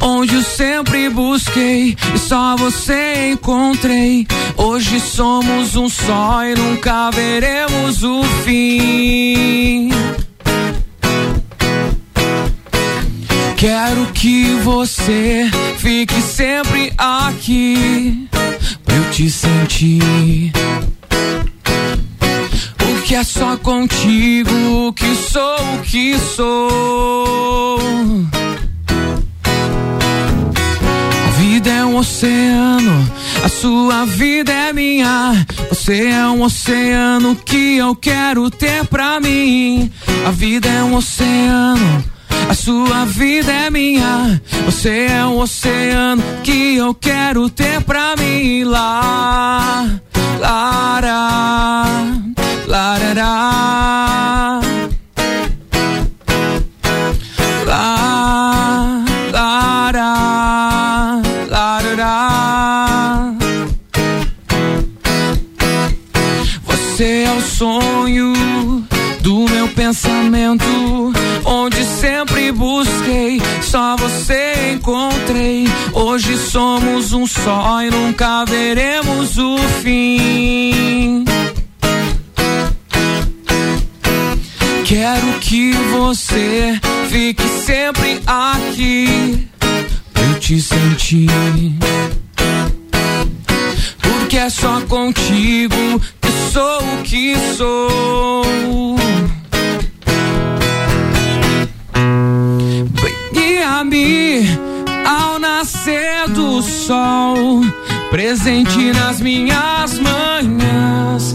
onde eu sempre busquei e só você encontrei. Hoje somos um só e nunca veremos o fim. Quero que você fique sempre aqui pra eu te sentir. Porque é só contigo que sou o que sou. A vida é um oceano, a sua vida é minha. Você é um oceano que eu quero ter pra mim. A vida é um oceano. A sua vida é minha, você é um oceano que eu quero ter pra mim lá. Lara, larará. Lá, larará. Você é o sonho do meu pensamento, onde sempre busquei, só você encontrei. Hoje somos um só e nunca veremos o fim. Quero que você fique sempre aqui eu te sentir. Porque é só contigo que sou o que sou. Guia-me ao nascer do sol, presente nas minhas manhãs.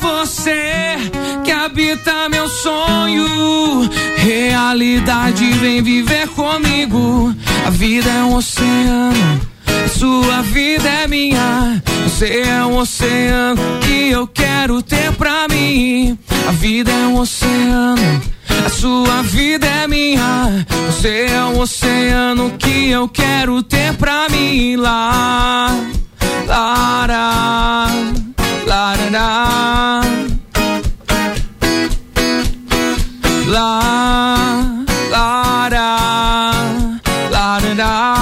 Você que habita meu sonho. Realidade, vem viver comigo. A vida é um oceano. A sua vida é minha. Você é um oceano que eu quero ter pra mim. A vida é um oceano. A sua vida é minha. Você é um oceano que eu quero ter pra mim lá. Lara, larará. Lá, lara, larará.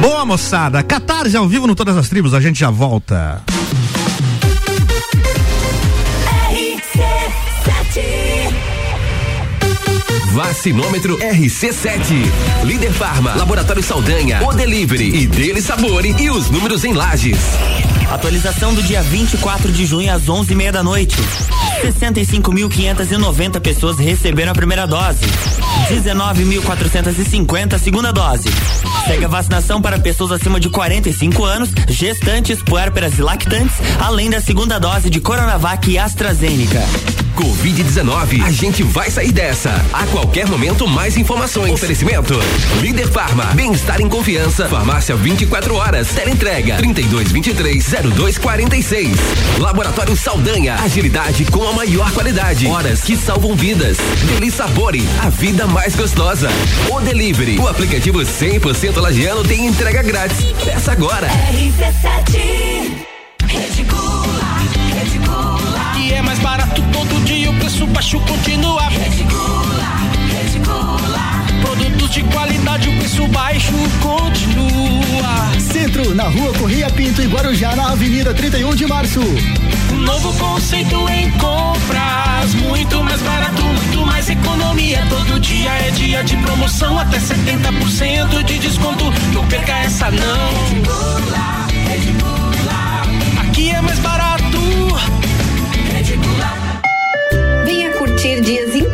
Boa moçada, Catarse ao vivo no Todas as Tribos, a gente já volta. Vacinômetro RC7. Líder Farma, Laboratório Saldanha, O Delivery e Dele Sabore e os números em lajes. Atualização do dia 24 de junho às 11h30 da noite. 65.590 pessoas receberam a primeira dose. 19.450 a segunda dose. Segue a vacinação para pessoas acima de 45 anos, gestantes, puérperas e lactantes, além da segunda dose de Coronavac e AstraZeneca. Covid-19, a gente vai sair dessa. A qualquer momento, mais informações. Oferecimento: Líder Farma, bem-estar em confiança. Farmácia 24 horas. Teleentrega 3223-0246. Laboratório Saldanha, agilidade com a maior qualidade. Horas que salvam vidas. Deli Sabore, a vida mais gostosa. O Delivery, o aplicativo 100% lagiano tem entrega grátis. Peça agora. RC7 Rede Gula, Rede Gula. E é mais barato todo dia, o preço baixo continua. Rede Gula, Rede Gula. De qualidade, o preço baixo continua. Centro, na rua Corria Pinto e Guarujá, na Avenida 31 de Março. Um novo conceito em compras, muito mais barato, muito mais economia. Todo dia é dia de promoção, até 70% de desconto. Não perca essa não. Aqui é mais barato.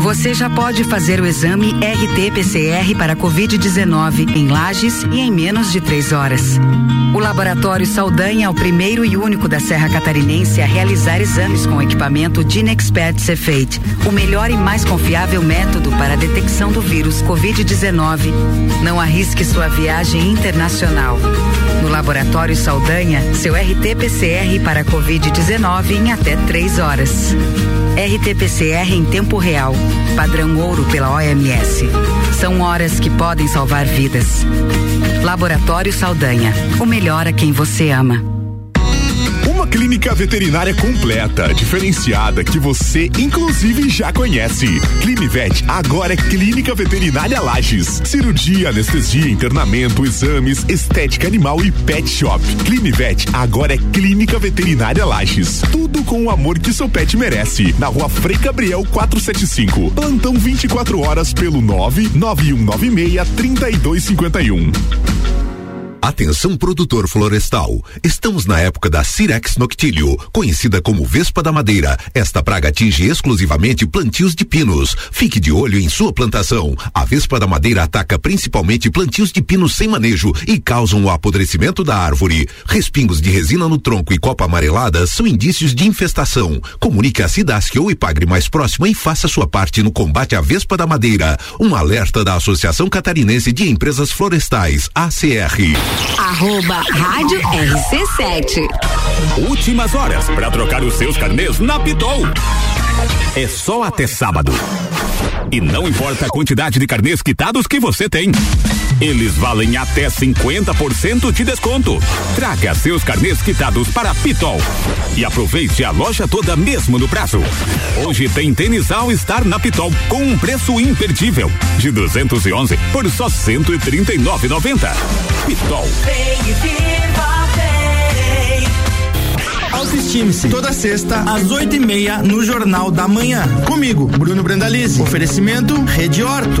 Você já pode fazer o exame RT-PCR para Covid-19 em Lages e em menos de três horas. O Laboratório Saldanha é o primeiro e único da Serra Catarinense a realizar exames com equipamento Dinexpert Cefate, o melhor e mais confiável método para a detecção do vírus Covid-19. Não arrisque sua viagem internacional. Laboratório Saldanha, seu RT-PCR para Covid-19 em até três horas. RT-PCR em tempo real, padrão ouro pela OMS. São horas que podem salvar vidas. Laboratório Saldanha, o melhor a quem você ama. Clínica veterinária completa, diferenciada, que você inclusive já conhece. Climivet agora é Clínica Veterinária Lages. Cirurgia, anestesia, internamento, exames, estética animal e pet shop. Climivet agora é Clínica Veterinária Lages. Tudo com o amor que seu pet merece. Na rua Frei Gabriel 475. Plantão 24 horas pelo 99196 3251. Atenção produtor florestal. Estamos na época da Cirex noctilio, conhecida como Vespa da Madeira. Esta praga atinge exclusivamente plantios de pinos. Fique de olho em sua plantação. A Vespa da Madeira ataca principalmente plantios de pinos sem manejo e causam o apodrecimento da árvore. Respingos de resina no tronco e copa amarelada são indícios de infestação. Comunique a Cidasc ou Ipagre mais próxima e faça sua parte no combate à Vespa da Madeira. Um alerta da Associação Catarinense de Empresas Florestais, ACR. Arroba Rádio RC7. Últimas horas para trocar os seus carnês na Pitol. É só até sábado. E não importa a quantidade de carnês quitados que você tem. Eles valem até 50% de desconto. Traga seus carnês quitados para a Pitol. E aproveite a loja toda mesmo no prazo. Hoje tem tênis All Star na Pitol com um preço imperdível. De 211 por só 139,90. Pitol. Autoestime-se. Toda sexta, às oito e meia, no Jornal da Manhã. Comigo, Bruno Brandalize. Oferecimento Rede Horto.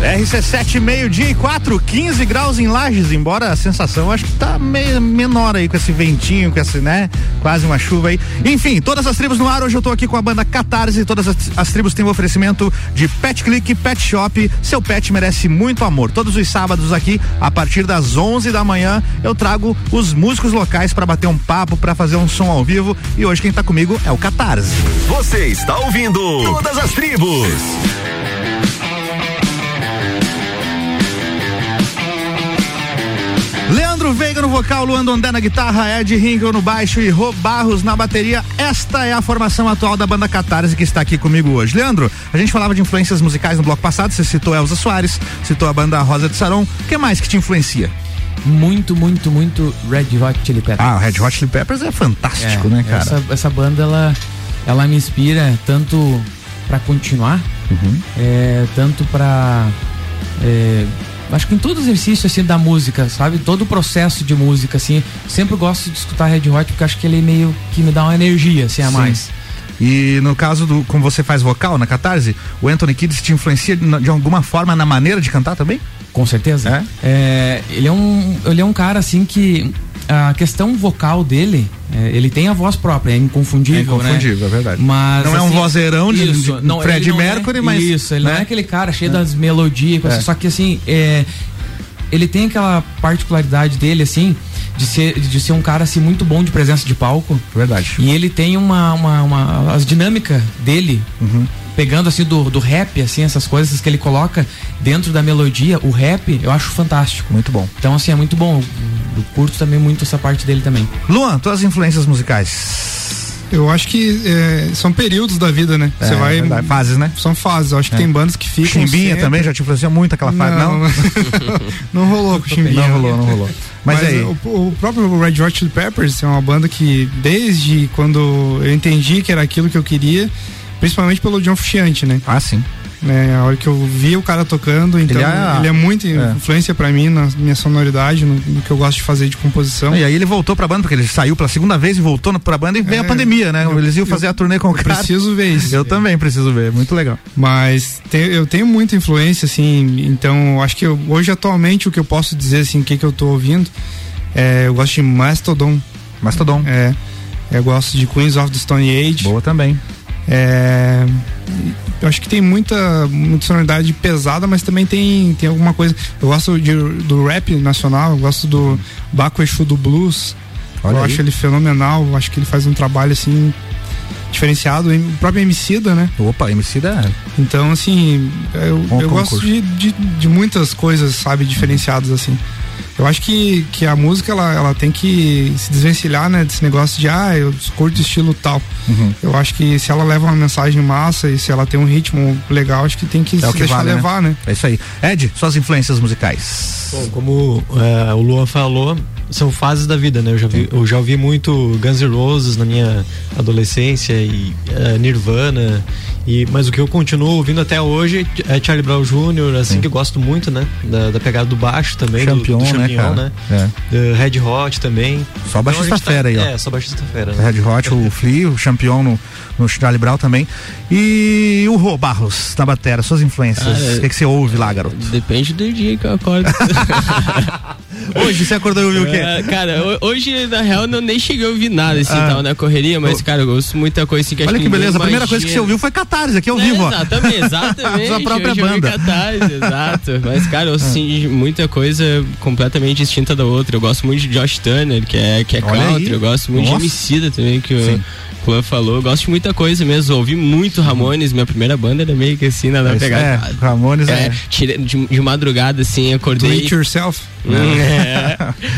RC7, meio-dia e 4, 15 graus em Lages, embora a sensação acho que tá meio menor aí com esse ventinho, com esse, né? Quase uma chuva aí. Enfim, todas as tribos no ar, hoje eu tô aqui com a banda Catarse, todas as, as tribos têm o oferecimento de Pet Click, Pet Shop, seu pet merece muito amor. Todos os sábados aqui, a partir das 11 da manhã, eu trago os músicos locais para bater um papo, para fazer um som ao vivo e hoje quem tá comigo é o Catarse. Você está ouvindo Todas as Tribos. Vocal, Luan Dondé na guitarra, Ed Rinkel no baixo e Rô Barros na bateria. Esta é a formação atual da banda Catarse que está aqui comigo hoje. Leandro, a gente falava de influências musicais no bloco passado, você citou Elza Soares, citou a banda Rosa de Saron. O que mais que te influencia? Muito, muito, muito Red Hot Chili Peppers. Ah, o Red Hot Chili Peppers é fantástico, É, né, cara? Essa, essa banda, ela, ela me inspira tanto pra continuar, Uhum. é, tanto pra. é, acho que em todo exercício assim da música, sabe? Todo o processo de música, assim. Sempre gosto de escutar Red Hot porque acho que ele meio que me dá uma energia, assim, a Sim. mais. E no caso do, como você faz vocal na Catarse, o Anthony Kidd te influencia de, alguma forma na maneira de cantar também? Com certeza. É, ele é um ele é um cara assim que a questão vocal dele, é, ele tem a voz própria, é inconfundível, É inconfundível, né? é verdade. Mas Não é um assim, vozeirão de- isso, de não, Fred é- Mercury, mas, isso, ele né? não é aquele cara cheio das melodias, É. assim, só que assim, é, ele tem aquela particularidade dele assim de ser de ser um cara assim muito bom de presença de palco. Verdade. E ele tem uma uma, uma as dinâmicas dele Uhum. Pegando assim do, do rap, assim, essas coisas que ele coloca dentro da melodia, o rap, eu acho fantástico. Muito bom. Então, assim, é muito bom. Eu, curto também muito essa parte dele também. Luan, tuas influências musicais? Eu acho que é, são períodos da vida, né? É, Você vai. verdade, fases, né? São fases. Eu acho que É. tem bandas que ficam. Chimbinha sempre- também já te influenciou muito aquela fase, não? Não, não rolou com o Chimbinha. Não rolou, não rolou. Mas, aí, o, o próprio Red Hot Chili Peppers é uma banda que, desde quando eu entendi que era aquilo que eu queria, principalmente pelo John Frusciante, né? Ah, sim. Né, a hora que eu vi o cara tocando, então Ele ele é- é, muito é. influência pra mim na minha sonoridade, no, no que eu gosto de fazer de composição. E aí ele voltou pra banda, porque ele saiu pela segunda vez e voltou pra banda e veio a É, pandemia, né? eu- Eles iam eu fazer a turnê com o cara. Preciso ver isso. Eu também preciso ver, muito legal. Mas tem- eu tenho muita influência, assim, então eu acho que eu- hoje atualmente o que eu posso dizer, assim, o que, que eu tô ouvindo, é, eu gosto de Mastodon. Mastodon. É. Eu gosto de Queens of the Stone Age. Boa também. É, eu acho que tem muita, muita sonoridade pesada, mas também tem, tem alguma coisa. Eu gosto de, do rap nacional, eu gosto do Baco Exu do Blues. Olha eu aí. acho ele fenomenal, eu acho que ele faz um trabalho assim diferenciado. O próprio Emicida, né? Opa, Emicida é. Então, assim, eu, Bom eu gosto de, de, de muitas coisas, sabe, diferenciadas assim. Eu acho que, que a música ela, ela tem que se desvencilhar, né, desse negócio de ah, eu curto estilo tal. Uhum. Eu acho que se ela leva uma mensagem massa e se ela tem um ritmo legal, acho que tem que É se o que deixar vale, levar, né? É isso aí. Ed, suas influências musicais. Bom, como é, o Luan falou, são fases da vida, né? Eu já, vi, eu já ouvi muito Guns N' Roses na minha adolescência e é, Nirvana. E, mas o que eu continuo ouvindo até hoje é Charlie Brown Jr., assim, que eu gosto muito, né? Da, da pegada do baixo também, do- Champion, do, né, Champignon, cara? né? É. Do Red Hot também. Só baixista Então a gente tá- fera aí, ó. É, só baixista fera. né? Red Hot, o Flea, o Champion no, no Charlie Brown também. E o Rô Barros na batera, suas influências. Ah, é. O que, que você ouve lá, garoto? Depende do dia que eu acordo. Hoje você acordou e ouviu o quê? É, cara, ho- hoje, na real, eu nem cheguei a ouvir nada, assim, Ah. tava na correria, mas, cara, eu ouço muita coisa assim que Olha que beleza, a primeira coisa que você ouviu foi Catarse, aqui ao É, vivo, ó. Exatamente, exatamente. Sua própria Hoje eu banda. Catarse, exato. Mas, cara, eu assim, muita coisa completamente distinta da outra. Eu gosto muito de Josh Turner, que é, que é Olha country. aí. Eu gosto muito Nossa. de Emicida também, que o. Juan falou. Eu gosto de muita coisa mesmo. Eu ouvi muito Ramones. Minha primeira banda era meio que assim, nada a pegar. é, Ramones é. tirei- de, de madrugada, assim, Do acordei. it yourself. Hum, é.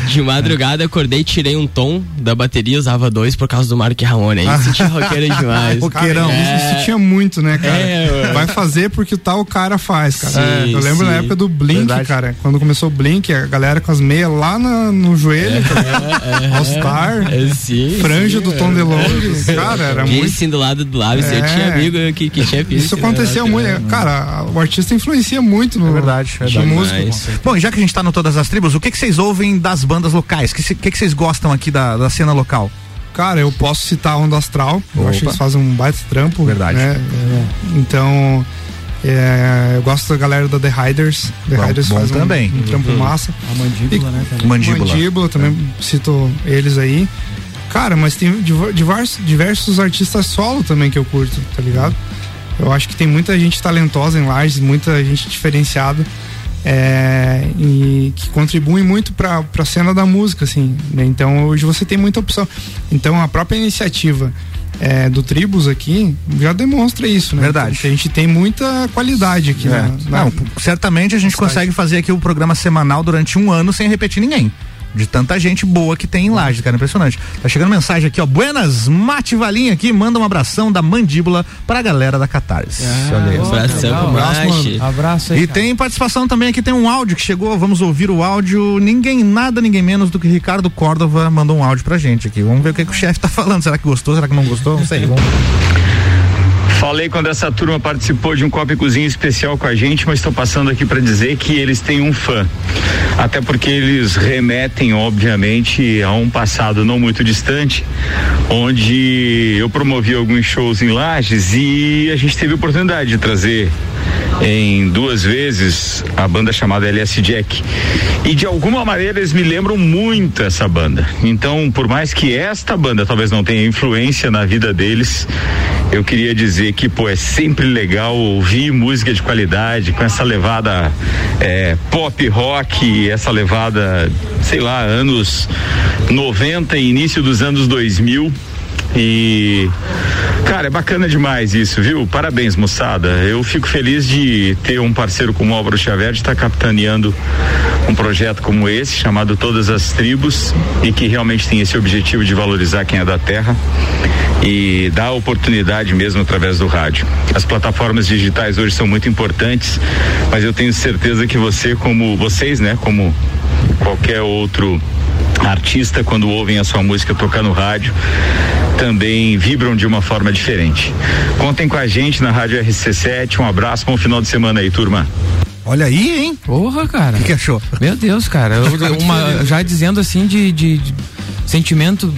De madrugada acordei, tirei um tom da bateria, usava dois por causa do Mark Ramone. Aí senti roqueiro demais. Roqueirão. É. Isso, isso tinha muito, né, cara? É. Vai fazer porque o tal cara faz, cara. Sim, eu lembro na sim. época do Blink, Verdade. cara. Quando começou o Blink, a galera com as meias lá na- no joelho, tá ligado? All Star, É, sim, franja sim, do Tom é. DeLonge. Cara, era muito. Piercing do lado do lábio. Eu É. tinha amigo que, que tinha piercing. Isso né? aconteceu muito. Cara, o artista influencia muito no É verdade, é de verdade. música. Demais. Bom, e já que a gente tá no Todas as Tribos, o que, que vocês ouvem das bandas locais? O que, se- que, que vocês gostam aqui da, da cena local? Cara, eu posso citar a Onda Astral. Eu Opa. acho que eles fazem um baita trampo. Verdade. né? É, Então, é, eu gosto da galera da The Riders. The Bom, Riders bom faz um, também. um trampo massa. A mandíbula, né? também. Mandíbula. Mandíbula, também cito eles aí. Cara, mas tem div- diversos, diversos artistas solo também que eu curto, tá ligado? Eu acho que tem muita gente talentosa em Lages, muita gente diferenciada. É, e que contribui muito para a cena da música, assim. né? Então hoje você tem muita opção. Então a própria iniciativa é, do Tribus aqui já demonstra isso, né? Verdade. Então, que a gente tem muita qualidade aqui, É. na- Não, certamente a gente consegue fazer aqui o programa semanal durante um ano sem repetir ninguém. De tanta gente boa que tem em Lages, cara, impressionante. Tá chegando mensagem aqui, ó. Buenas, Mate Valinha aqui, manda um abração da mandíbula pra galera da Catarse. Olha aí. Um abração Abraço. Abraço aí. E cara. tem participação também aqui, tem um áudio que chegou, vamos ouvir o áudio. Ninguém, nada, ninguém menos do que Ricardo Córdova mandou um áudio pra gente aqui. Vamos ver o que, que o chefe tá falando. Será que gostou? Será que não gostou? Não sei. Vamos... Falei quando essa turma participou de um Copa e Cozinha especial com a gente, mas estou passando aqui para dizer que eles têm um fã. Até porque eles remetem, obviamente, a um passado não muito distante, onde eu promovi alguns shows em Lages e a gente teve a oportunidade de trazer em duas vezes a banda chamada LS Jack. E de alguma maneira eles me lembram muito essa banda. Então, por mais que esta banda talvez não tenha influência na vida deles, eu queria dizer que, pô, é sempre legal ouvir música de qualidade com essa levada é, pop rock, essa levada, sei lá, anos 90 e início dos anos 2000. E, cara, é bacana demais isso, viu? Parabéns, moçada. Eu fico feliz de ter um parceiro como o Álvaro Xavier, de estar capitaneando um projeto como esse, chamado Todas as Tribos, e que realmente tem esse objetivo de valorizar quem é da terra e dar oportunidade mesmo através do rádio. As plataformas digitais hoje são muito importantes, mas eu tenho certeza que você, como vocês, né, como qualquer outro artista, quando ouvem a sua música tocar no rádio, também vibram de uma forma diferente. Contem com a gente na Rádio RC7. Um abraço, bom final de semana aí, turma. Olha aí, hein? Porra, cara. O que, que achou? Meu Deus, cara. Eu- uma- já dizendo assim de, de- de sentimento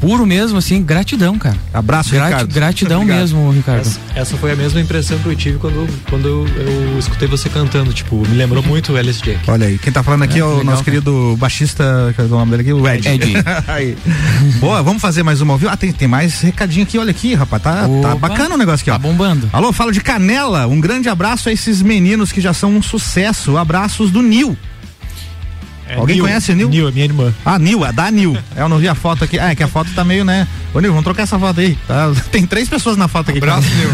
puro mesmo, assim, gratidão, cara. Abraço, Grati- Ricardo. Gratidão Obrigado. mesmo, Ricardo. Essa, essa foi a mesma impressão que eu tive quando, quando eu, eu escutei você cantando. Tipo, me lembrou muito o Alice Jack. Olha aí, quem tá falando aqui é, É, o legal, nosso cara. querido baixista, que é o nome dele aqui, o Ed. Ed. Aí. Boa, vamos fazer mais uma ao vivo? Ah, tem, tem mais recadinho aqui, olha aqui, rapaz, tá, tá bacana o negócio aqui, ó. Tá bombando. Alô, falo de Canela, um grande abraço a esses meninos que já são um sucesso, abraços do Nil. Alguém Nil. conhece a Nil? Nil, é minha irmã. Ah, Nil, é da Nil. É, eu não vi a foto aqui. Ah, é que a foto tá meio, né? Ô, Nil, vamos trocar essa foto aí. tá? Tem três pessoas na foto aqui. Abraço, Nil.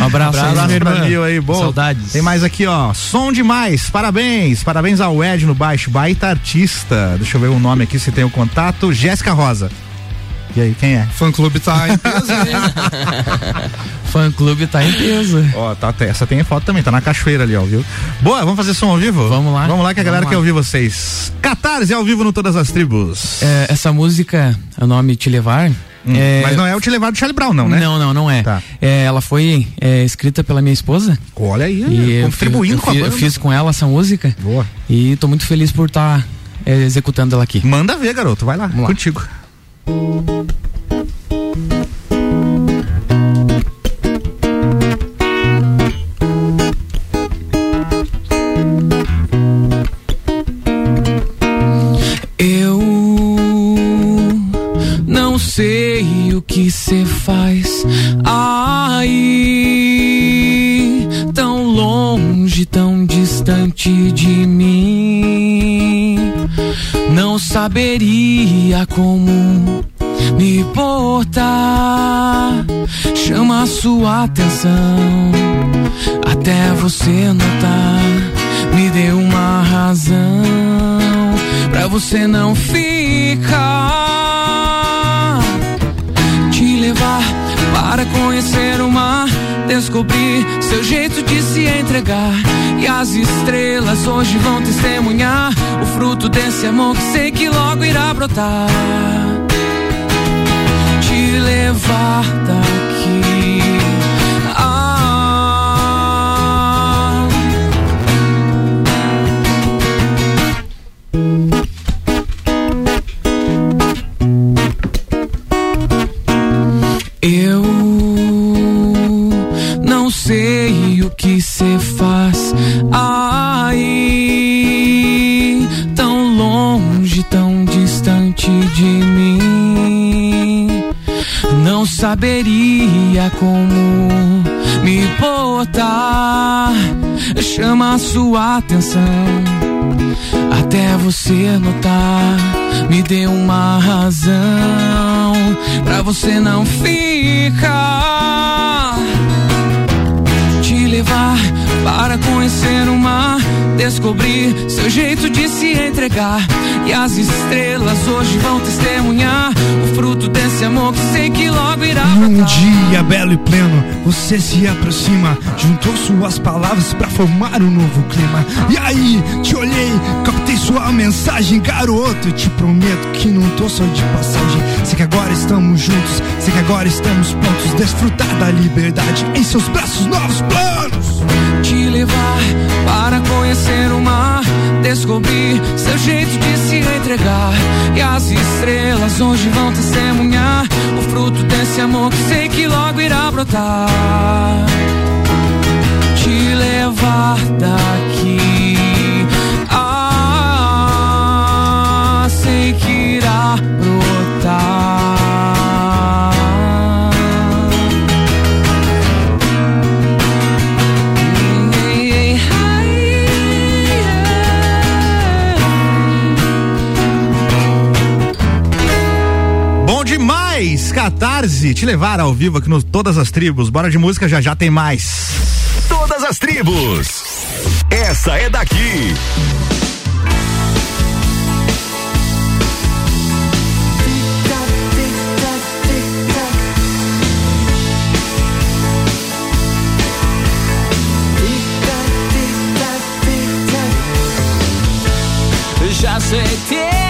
Um abraço, Abraço, aí, pra. Nil aí, boa. Saudades. Tem mais aqui, ó. Som demais, parabéns. Parabéns ao Ed no baixo, baita artista. Deixa eu ver o nome aqui, se tem o contato. Jéssica Rosa. E aí, quem é? Fã clube tá em peso, Fã clube tá em peso. Ó, tá, essa tem foto também, tá na cachoeira ali, ó, viu? Boa, vamos fazer som ao vivo? Vamos lá. Vamos lá que a galera Vamos quer lá. ouvir vocês. Catarse ao vivo no Todas as Tribos. É, essa música, o nome Te Levar. é- Hum, Mas não é o Te Levar do Charlie Brown, não, né? Não, não, não é. É, ela foi é, escrita pela minha esposa. Olha aí, contribuindo fiz, com a banda. Eu fiz com ela essa música. Boa. E tô muito feliz por estar executando ela aqui. Manda ver, garoto. Vai lá, contigo. Eu que cê faz aí, tão longe, tão distante de mim. Não saberia como me portar. Chama sua atenção até você notar. Me dê uma razão pra você não ficar. Levar para conhecer o mar, descobrir seu jeito de se entregar. E as estrelas hoje vão testemunhar o fruto desse amor que sei que logo irá brotar. Te levar. Eu não sei o que cê faz aí, tão longe, tão distante de mim. Não saberia como me botar. Chama sua atenção até você notar. Me dê uma razão pra você não ficar. Te levar para conhecer o mar, descobrir seu jeito de se entregar. E as estrelas hoje vão testemunhar o fruto desse amor que sei que logo irá Um dia belo e pleno, você se aproxima, juntou suas palavras pra formar um novo clima. E aí, te olhei, captei sua mensagem, garoto. Te prometo que não tô só de passagem. Sei que agora estamos juntos, sei que agora estamos prontos. Desfrutar da liberdade em seus braços, novos planos. Levar para conhecer o mar, descobrir seu jeito de se entregar. E as estrelas hoje vão testemunhar o fruto desse amor que sei que logo irá brotar. Te levar daqui. Catarse, te levar ao vivo aqui no Todas as Tribos. Bora de música, já já tem mais. Todas as tribos. Essa é daqui. Hace tiempo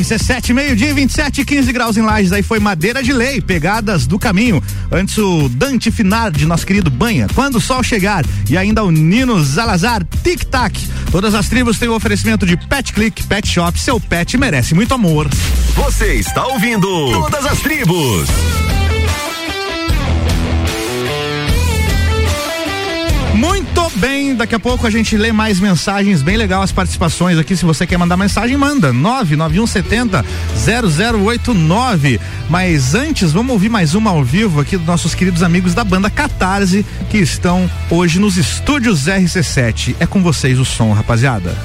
RC7, meio-dia, 27, 15 graus em Lages. Aí foi madeira de lei, pegadas do caminho. Antes o Dante Finar, de nosso querido Banha. Quando o sol chegar. E ainda o Nino Zalazar, Tic Tac. Todas as tribos têm o oferecimento de Pet Click, Pet Shop. Seu pet merece muito amor. Você está ouvindo Todas as Tribos. Muito bem, daqui a pouco a gente lê mais mensagens, bem legal as participações aqui. Se você quer mandar mensagem, manda 99170 0089. Mas antes, vamos ouvir mais uma ao vivo aqui dos nossos queridos amigos da banda Catarse, que estão hoje nos estúdios RC7. É com vocês o som, rapaziada.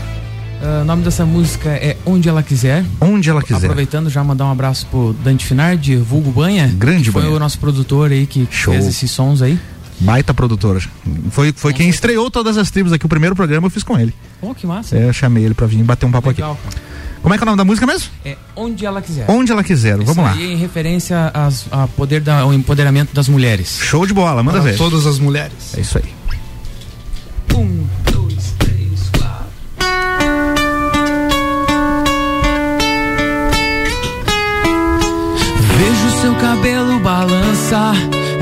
Uh, o nome dessa música é Onde Ela Quiser. Onde Ela Quiser. Aproveitando já mandar um abraço pro Dante Finardi, vulgo Banha. Grande Foi Banha. o nosso produtor aí que Show. fez esses sons aí. Baita produtora. Foi, foi quem estreou todas as tribos aqui. O primeiro programa eu fiz com ele. Pô, que massa. É, eu chamei ele pra vir bater um papo Legal, aqui. cara. Como é que é o nome da música mesmo? É Onde Ela Quiser. Onde ela quiser. Isso Vamos lá. aí em referência às, a poder da, ao empoderamento das mulheres. Show de bola, manda Para ver. todas as mulheres. É isso aí.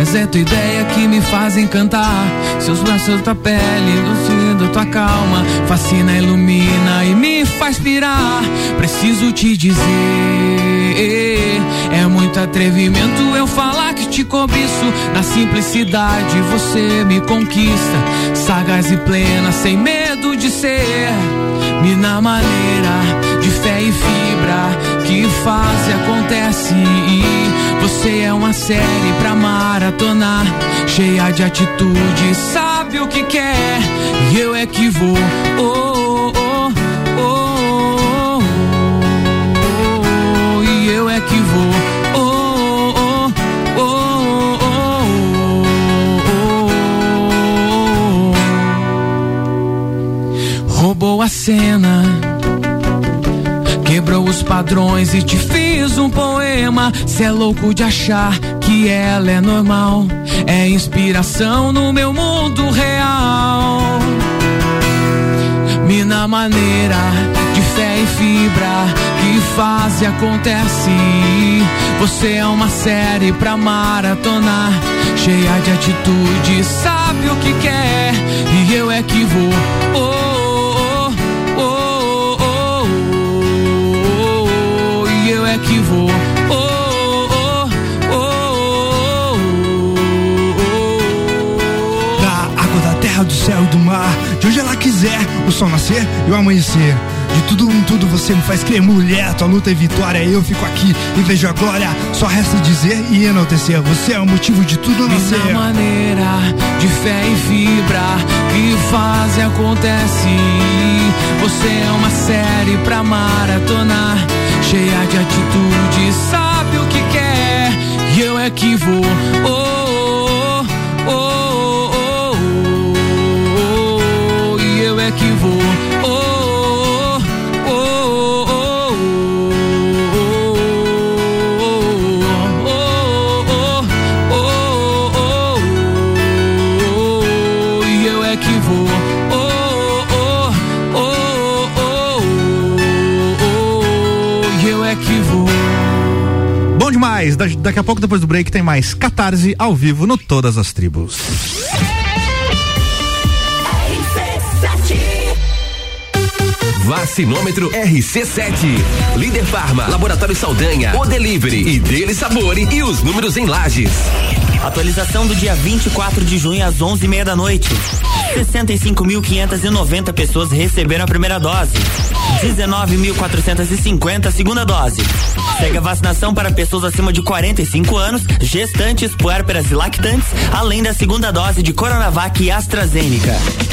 Tua ideia que me faz encantar. Seus braços da pele, lucindo tua calma. Fascina, ilumina e me faz pirar. Preciso te dizer. É muito atrevimento eu falar que te cobiço. Na simplicidade você me conquista. Sagaz e plena, sem medo de ser. Me na maneira de fé e fibra que faz e acontece. Você é uma série pra maratonar, cheia de atitude, sabe o que quer. E eu é que vou. Oh, oh, oh, oh, e eu é que vou. Oh, oh, oh, oh, oh. cena. Quebrou os padrões e te fiz um poema. Cê é louco de achar que ela é normal. É inspiração no meu mundo real. Mina maneira de fé e fibra que faz e acontece. Você é uma série pra maratonar, cheia de atitude, sabe o que quer e eu é que vou. Oh, que vou. Terra, do céu e do mar, de onde ela quiser, o sol nascer e o amanhecer. De tudo em tudo você me faz crer, mulher. Tua luta é vitória, eu fico aqui e vejo a glória. Só resta dizer e enaltecer. Você é o motivo de tudo nascer. Minha maneira de fé e fibra que faz e acontece. Você é uma série pra maratonar, cheia de atitude, sabe o que quer e eu é que vou. Oh, Demais. Da- daqui a pouco, depois do break, tem mais Catarse ao vivo no Todas as Tribos. Vacinômetro RC7. Líder Farma, Laboratório Saldanha, O Delivery e Dele Sabore e os números em lajes. Atualização do dia 24 de junho às 11h30 da noite. 65.590 pessoas receberam a primeira dose. 19.450 a segunda dose. Segue a vacinação para pessoas acima de 45 anos, gestantes, puérperas e lactantes, além da segunda dose de Coronavac e AstraZeneca.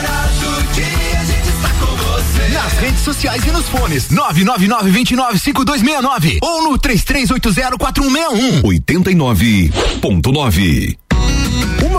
Nas redes sociais e nos fones. 999-295269 ou no 33804161. 89.9.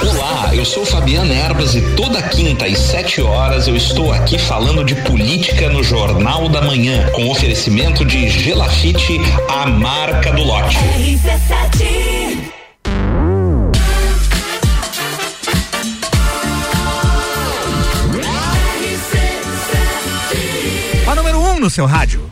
Olá, eu sou Fabiana Erbas e toda quinta às 7 horas eu estou aqui falando de política no Jornal da Manhã, com oferecimento de Gelafite, a marca do lote. A número 1 um no seu rádio.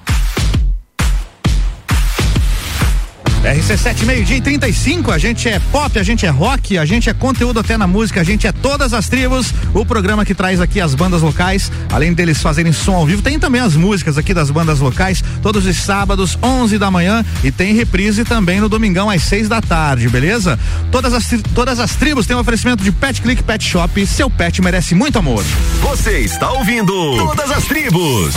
RC7 meio-dia e 35, a gente é pop, a gente é rock, a gente é conteúdo até na música, a gente é todas as tribos. O programa que traz aqui as bandas locais, além deles fazerem som ao vivo, tem também as músicas aqui das bandas locais, todos os sábados, 11 da manhã e tem reprise também no domingão às 6 da tarde, beleza? Todas as todas as tribos têm um oferecimento de Pet Click Pet Shop, seu pet merece muito amor. Você está ouvindo Todas as Tribos.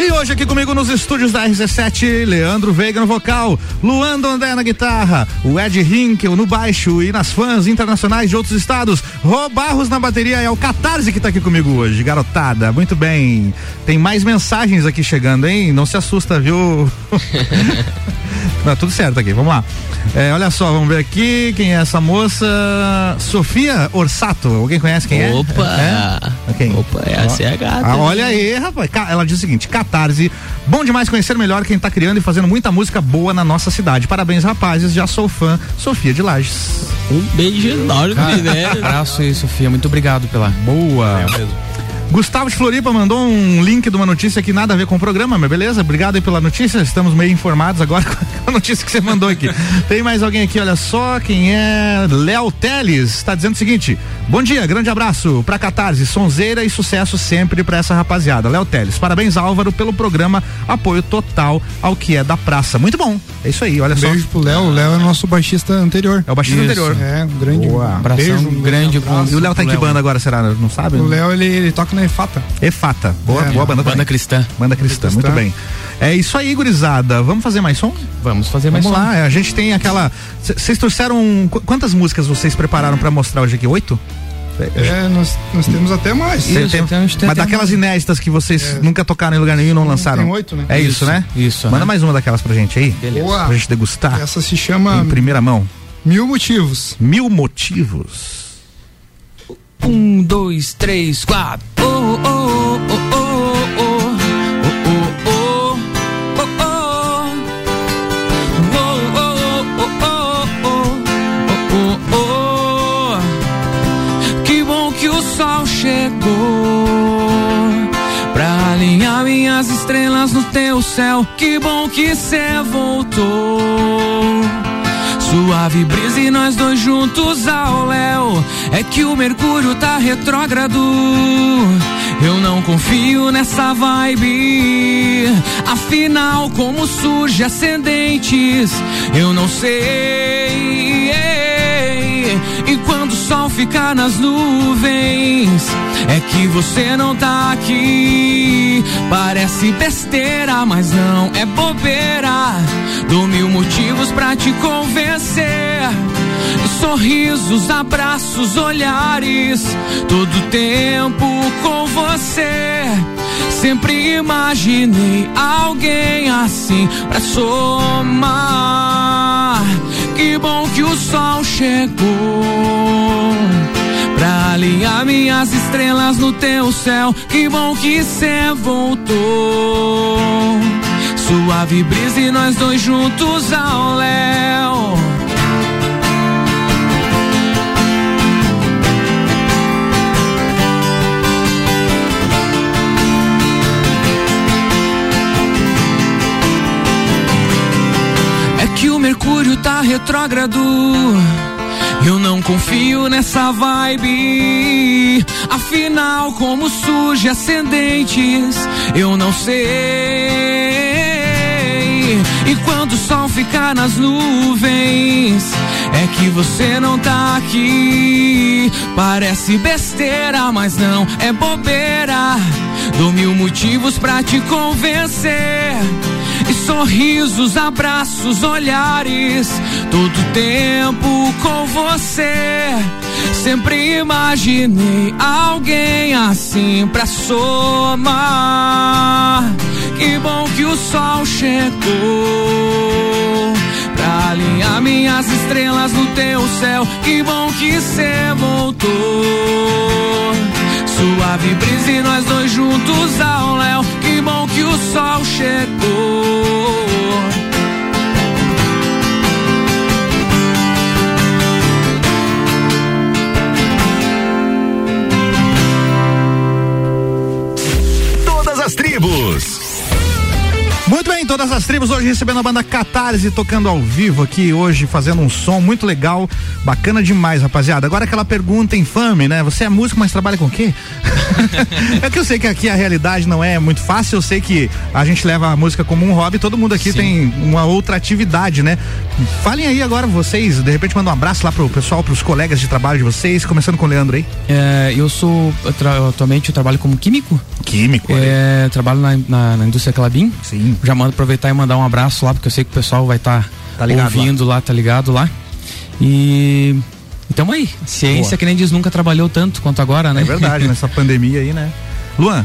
E hoje aqui comigo nos estúdios da RC7, Leandro Veiga no vocal, Luan Dondé na guitarra, o Ed Hinkel no baixo e nas fãs internacionais de outros estados, Rô Barros na bateria é o Catarse que tá aqui comigo hoje, garotada, muito bem. Tem mais mensagens aqui chegando, hein? Não se assusta, viu? Não, tudo certo aqui, vamos lá. É, olha só, vamos ver aqui quem é essa moça. Sofia Orsato. Alguém conhece quem é? Opa! É? Okay. Opa, essa é a gata. Ah, olha aí, rapaz. Ela diz o seguinte: Catarse, bom demais conhecer melhor quem tá criando e fazendo muita música boa na nossa cidade. Parabéns, rapazes. Já sou fã. Sofia de Lages. Um beijo enorme, né? Abraço aí, Sofia. Muito obrigado pela. Boa. É mesmo. Gustavo de Floripa mandou um link de uma notícia que nada a ver com o programa, mas beleza? Obrigado aí pela notícia. Estamos meio informados agora com a notícia que você mandou aqui. Tem mais alguém aqui, olha só, quem é? Léo Teles está dizendo o seguinte: Bom dia, grande abraço pra Catarse, sonzeira e sucesso sempre pra essa rapaziada. Léo Teles, parabéns Álvaro pelo programa, apoio total ao que é da praça. Muito bom. É isso aí, olha um só. Beijo pro Léo, o Léo é nosso baixista anterior. É o baixista Isso, anterior. É, um grande Boa. abração, Beijo, um grande abraço E o Léo tá em que banda agora, será? Não sabe? O Léo, ele, ele toca na EFATA. EFATA. Boa, É, boa banda Banda cristã. Banda cristã, Cristã. muito bem. É isso aí, gurizada. Vamos fazer mais som? Vamos fazer mais Vamos som. lá, é, a gente tem aquela. Vocês trouxeram. qu- Quantas músicas vocês prepararam pra mostrar hoje aqui? Oito? É, nós, nós temos até mais. Tem- tem- mas daquelas inéditas que vocês nunca tocaram em lugar nenhum e não lançaram. tem oito, né? É isso, Isso, né? Isso. Manda aham. mais uma daquelas pra gente aí. Beleza. Boa. Pra gente degustar. Essa se chama Em primeira mão. Mil Motivos. Mil motivos. Um, dois, três, quatro. Que bom que cê voltou. Suave brisa e nós dois juntos ao léu. É que o Mercúrio tá retrógrado. Eu não confio nessa vibe. Afinal, como surge ascendentes, eu não sei. Quando o sol ficar nas nuvens, é que você não tá aqui. Parece besteira, mas não é bobeira. Dou mil motivos pra te convencer. Sorrisos, abraços, olhares, todo tempo com você. Sempre imaginei alguém assim pra somar. Que bom que o sol chegou pra alinhar minhas estrelas no teu céu. Que bom que cê voltou. Suave brisa e nós dois juntos ao léu. Mercúrio tá retrógrado. Eu não confio nessa vibe. Afinal, como surge ascendentes, eu não sei. E quando o sol fica ficar nas nuvens. É que você não tá aqui. Parece besteira, mas não é bobeira. Dou mil motivos pra te convencer. Sorrisos, abraços, olhares, todo tempo com você. Sempre imaginei alguém assim pra somar. Que bom que o sol chegou pra alinhar minhas estrelas no teu céu. Que bom que cê voltou. Suave brisa e nós dois juntos ao léu. Que bom que o sol chegou. Todas as tribos. Bem, todas as tribos hoje recebendo a banda Catarse tocando ao vivo aqui hoje, fazendo um som muito legal, bacana demais, rapaziada. Agora aquela pergunta infame, né? Você é músico, mas trabalha com o quê? é que eu sei que aqui a realidade não é muito fácil, eu sei que a gente leva a música como um hobby, todo mundo aqui Sim. tem uma outra atividade, né? Falem aí agora vocês, de repente manda um abraço lá pro pessoal, pros colegas de trabalho de vocês, começando com o Leandro aí. É, eu sou, eu atualmente eu trabalho como químico. Químico, é, trabalho na, na, na indústria Clabin. Sim já mando aproveitar e mandar um abraço lá, porque eu sei que o pessoal vai estar tá, tá ouvindo lá. lá, tá ligado lá. E então aí, ciência Boa. que nem diz nunca trabalhou tanto quanto agora, né? É verdade, nessa pandemia aí, né? Luan,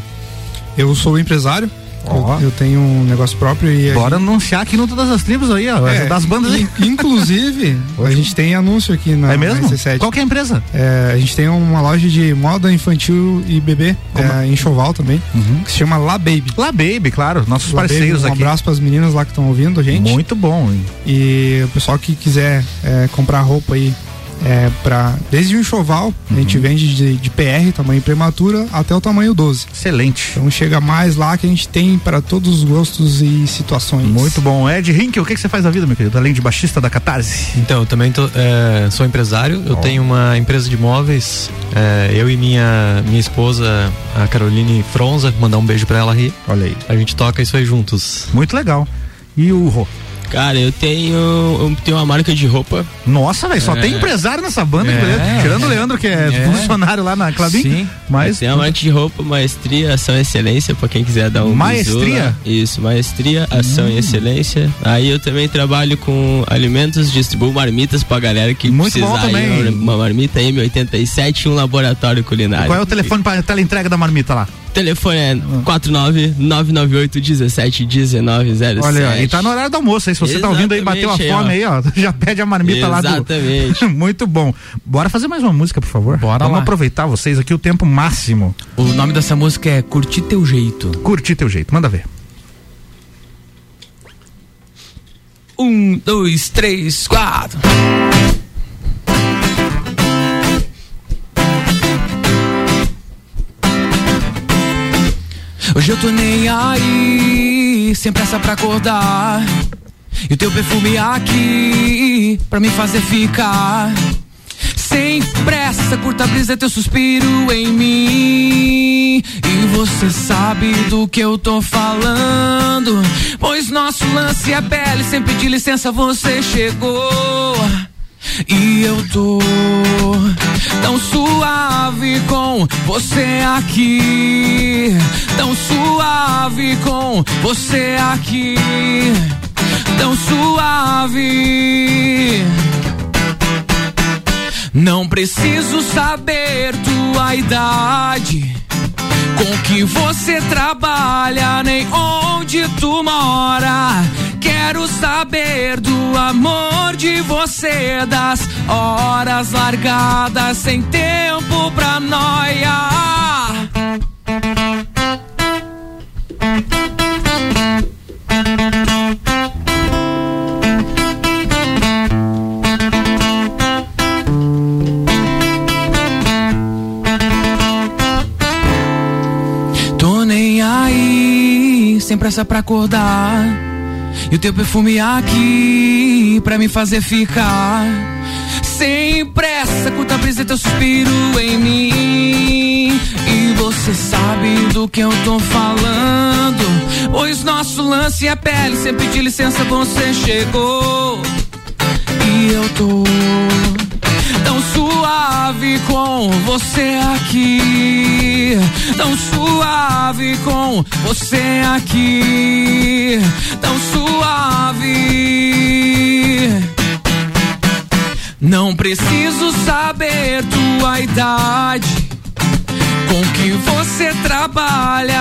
eu sou empresário, Oh. Eu, eu, tenho um negócio próprio e. Bora gente... anunciar aqui no Todas as Tribos aí, ó. É, das bandas aí. Inclusive, a gente tem anúncio aqui na, é mesmo? RC7. Qual que é a empresa? É, a gente tem uma loja de moda infantil e bebê é, em Choval também, uhum. que se chama La Baby. La Baby, claro, nossos La parceiros Baby, um aqui. Um abraço para as meninas lá que estão ouvindo a gente. Muito bom. Hein? E o pessoal que quiser é, comprar roupa aí é, para desde o enxoval, uhum. a gente uhum. vende de, de, PR, tamanho prematura, até o tamanho 12. Excelente. Então chega mais lá que a gente tem para todos os gostos e situações. Muito bom. Ed Rink, o que, que você faz da vida, meu querido? Além de baixista da Catarse? Então, eu também tô, é, sou empresário, oh. eu tenho uma empresa de móveis, é, eu e minha, minha esposa, a Caroline Fronza, mandar um beijo para ela aí. Olha aí. A gente toca isso aí juntos. Muito legal. E o Rô? Cara, eu tenho, eu tenho uma marca de roupa. Nossa, velho, só é. tem empresário nessa banda, é. tirando o Leandro, que é, é, funcionário lá na Clabin. Sim. Mas tem uma marca de roupa, maestria, ação e excelência, pra quem quiser dar um Maestria? Isso, maestria, ação hum. e excelência. Aí eu também trabalho com alimentos, distribuo marmitas pra galera que Muito precisar. Bom também. Uma marmita M87 e um laboratório culinário. Qual é o telefone pra teleentrega da marmita lá? Telefone é 49998171907. Olha, aí, e tá no horário do almoço aí. Se você Exatamente, tá ouvindo aí, bateu a fome aí, ó. Já pede a marmita Exatamente. lá do. Exatamente. Muito bom. Bora fazer mais uma música, por favor? Bora Vamos lá. aproveitar vocês aqui o tempo máximo. O nome dessa música é Curtir Teu Jeito. Curtir Teu Jeito, manda ver. Um, dois, três, quatro. Hoje eu tô nem aí, sem pressa pra acordar. E o teu perfume aqui, pra me fazer ficar. Sem pressa, curta brisa, teu suspiro em mim. E você sabe do que eu tô falando. Pois nosso lance é pele, sem pedir licença, você chegou. E eu tô tão suave com você aqui. Tão suave com você aqui. Tão suave. Não preciso saber tua idade. Com que você trabalha, nem onde tu mora. Quero saber do amor de você, das horas largadas sem tempo pra noia. Tô sem pressa pra acordar. E o teu perfume aqui pra me fazer ficar sem pressa, curta a brisa teu suspiro em mim. E você sabe do que eu tô falando. Pois nosso lance é pele, sem pedir licença você chegou. E eu tô tão suave com você aqui. Tão suave com você aqui. Tão suave. Não preciso saber tua idade, com que você trabalha,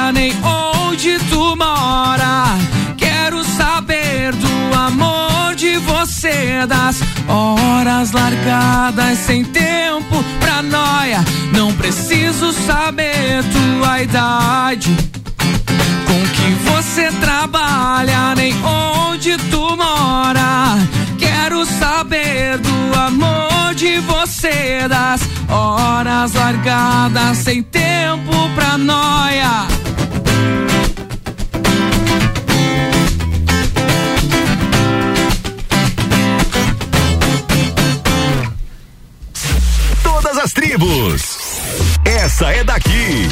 das horas largadas sem tempo pra noia. Não preciso saber tua idade, com que você trabalha, nem onde tu mora. Quero saber do amor de você, das horas largadas sem tempo pra noia. Todas as tribos. Essa é daqui.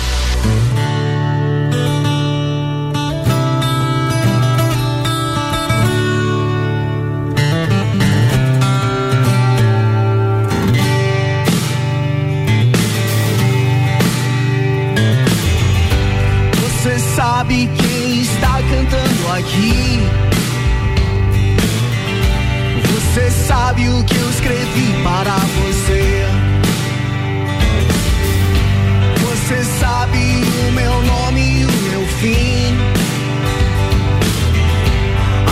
Você sabe quem está cantando aqui? Você sabe o que eu escrevi para você? Sabe o meu nome e o meu fim?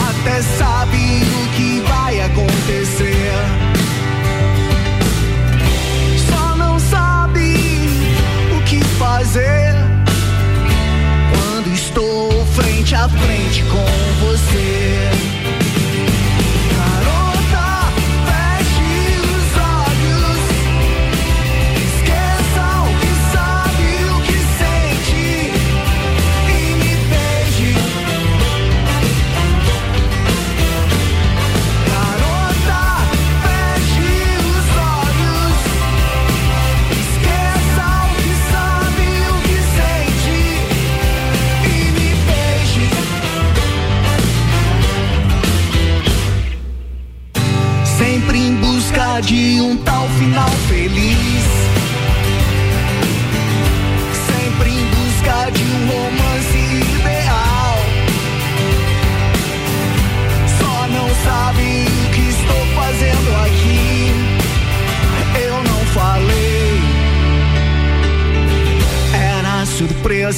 Até sabe o que vai acontecer. Só não sabe o que fazer quando estou frente a frente com você.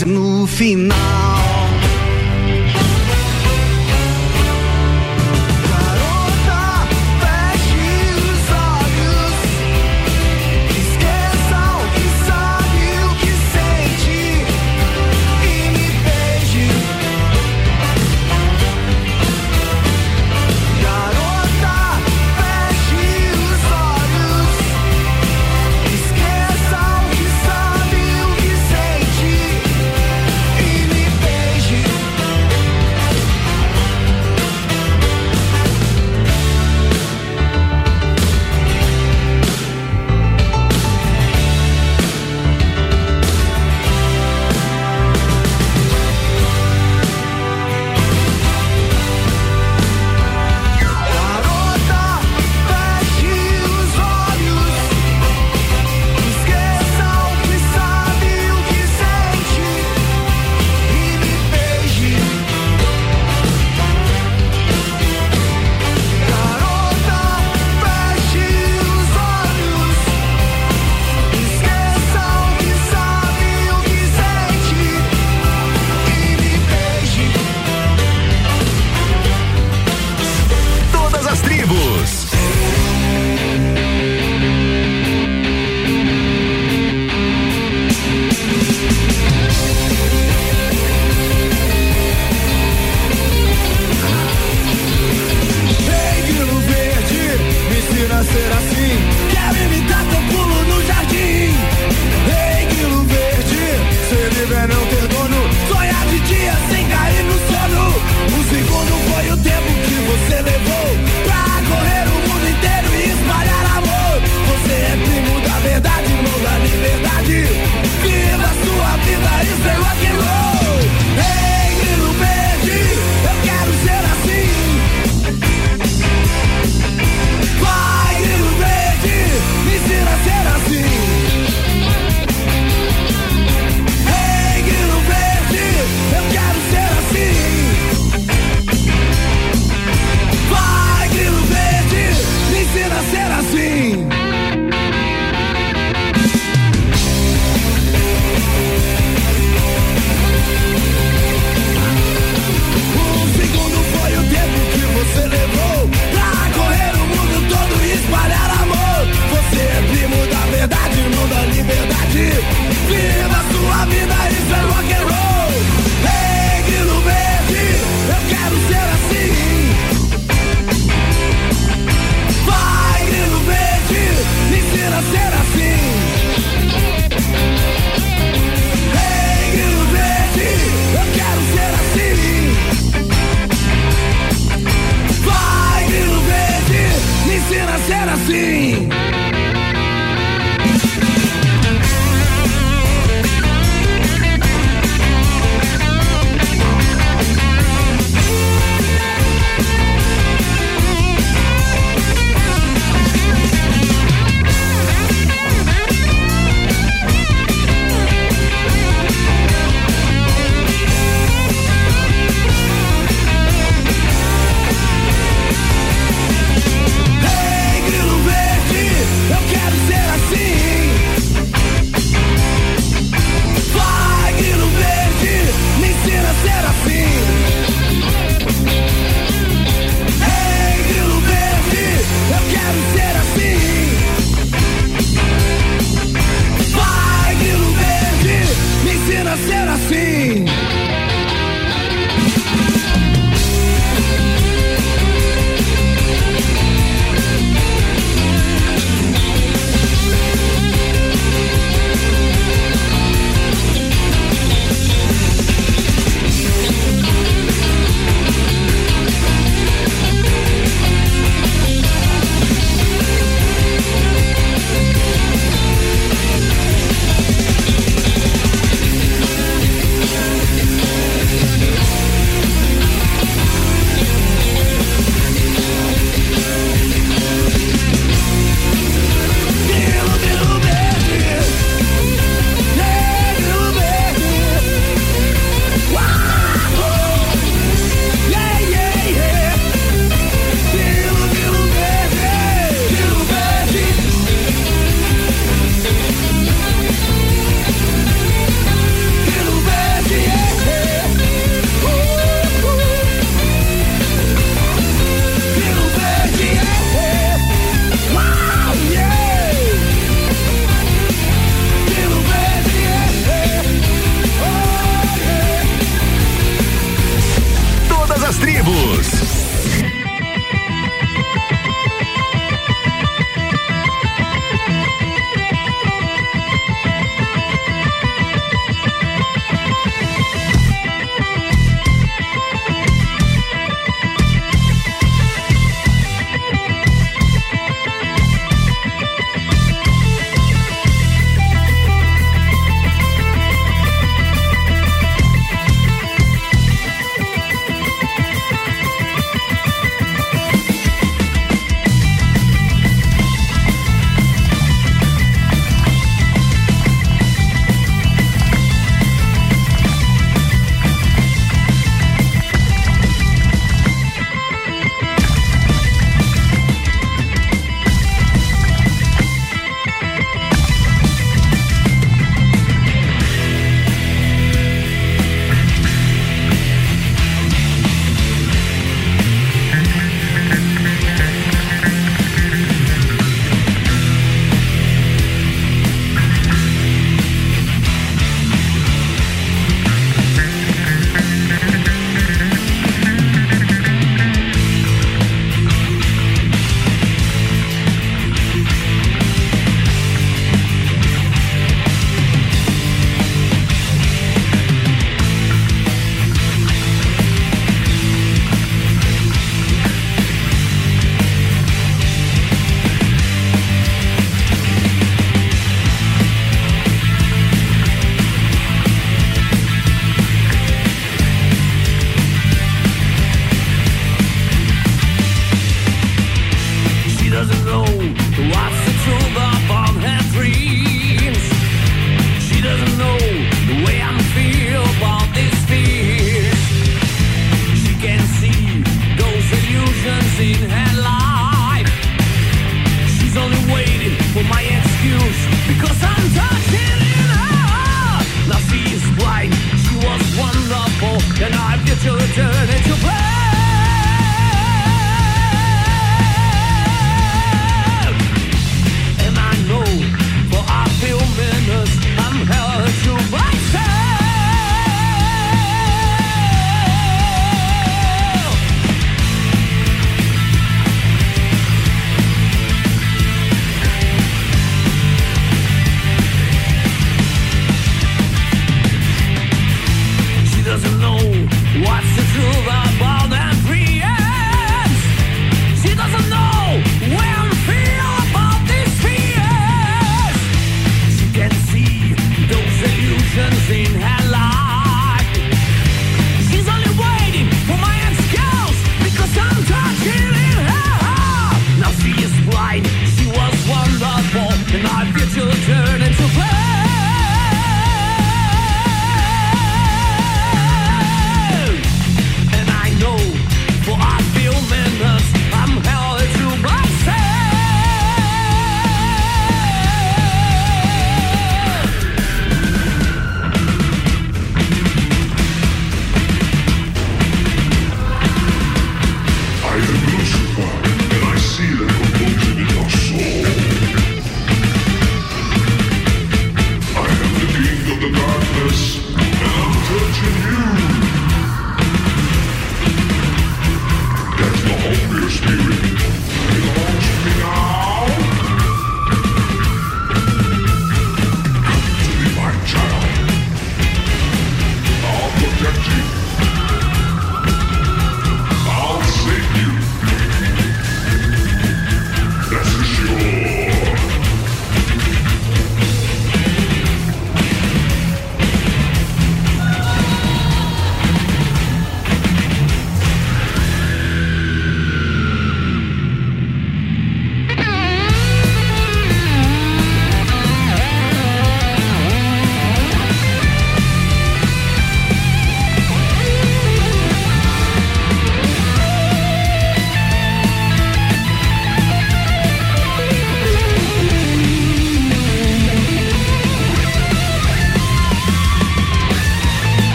No final.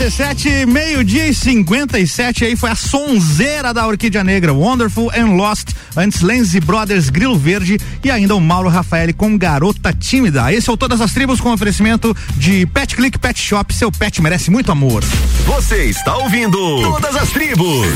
RC7, meio-dia e 57, aí foi a sonzeira da Orquídea Negra, Wonderful and Lost, antes Lenzi Brothers, Grilo Verde e ainda o Mauro Rafael com Garota Tímida. Esse é o Todas as Tribos com oferecimento de Pet Click Pet Shop, seu pet merece muito amor. Você está ouvindo Todas as Tribos.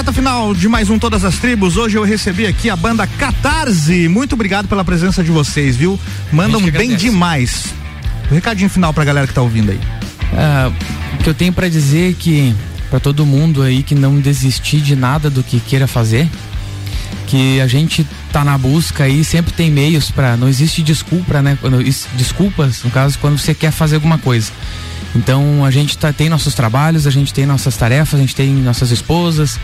Reta final de mais um Todas as Tribos, hoje eu recebi aqui a banda Catarse. Muito obrigado pela presença de vocês, viu? Mandam bem demais. Um recadinho final pra galera que tá ouvindo aí. Ah, o que eu tenho para dizer é que para todo mundo aí que não desistir de nada do que queira fazer, que a gente tá na busca aí, sempre tem meios para não existe desculpa, né? Quando, desculpas, no caso, quando você quer fazer alguma coisa. Então a gente tá, tem nossos trabalhos, a gente tem nossas tarefas, a gente tem nossas esposas,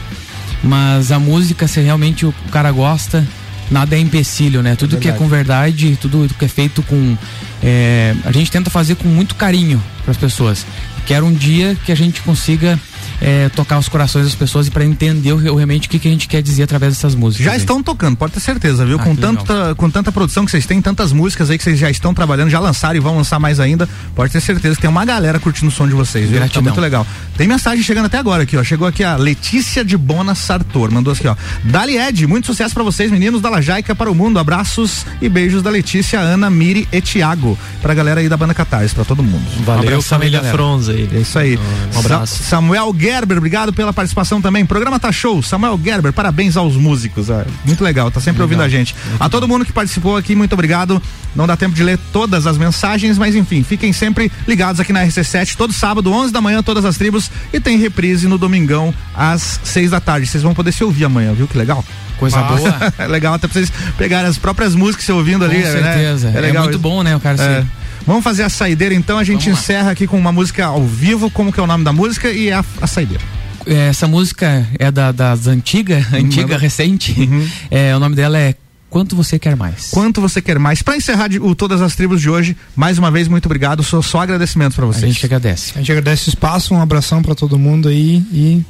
mas a música, se realmente o cara gosta, nada é empecilho, né? Tudo que é com verdade, tudo que é feito com. É, a gente tenta fazer com muito carinho para as pessoas. Quero um dia que a gente consiga é, tocar os corações das pessoas e para entender o, realmente o que, que, a gente quer dizer através dessas músicas. Já aí. estão tocando, pode ter certeza, viu? Ah, com, tanta, com tanta produção que vocês têm, tantas músicas aí que vocês já estão trabalhando, já lançaram e vão lançar mais ainda, pode ter certeza que tem uma galera curtindo o som de vocês, viu? Gratidão. Tá muito legal. Tem mensagem chegando até agora aqui, ó. Chegou aqui a Letícia de Bona Sartor, mandou aqui, ó. Dali Ed, muito sucesso para vocês, meninos da Lajaica para o mundo. Abraços e beijos da Letícia, Ana, Miri e Tiago, pra galera aí da banda Catarse, pra todo mundo. Valeu, um família Fronza aí. É isso aí. Um abraço. Sa Samuel Gerber, obrigado pela participação também. Programa tá show. Samuel Gerber, parabéns aos músicos. É, muito legal, tá sempre legal. ouvindo a gente. Muito a todo mundo que participou aqui, muito obrigado. Não dá tempo de ler todas as mensagens, mas enfim, fiquem sempre ligados aqui na RC7, todo sábado, 11 da manhã, todas as tribos. E tem reprise no domingão, às 6 da tarde. Vocês vão poder se ouvir amanhã, viu? Que legal. Coisa boa. legal, até pra vocês pegarem as próprias músicas se ouvindo Com ali. Com né? certeza. Né? É, legal é muito bom, né, o cara é. Vamos fazer a saideira então, a gente encerra aqui com uma música ao vivo, como que é o nome da música e é a, a saideira. Essa música é da, das antigas, antiga, uhum. recente. Uhum. É, o nome dela é Quanto Você Quer Mais. Quanto Você Quer Mais. Para encerrar de, o Todas as Tribos de hoje, mais uma vez, muito obrigado. Só, só agradecimentos para vocês. A gente agradece. A gente agradece o espaço, um abração para todo mundo aí e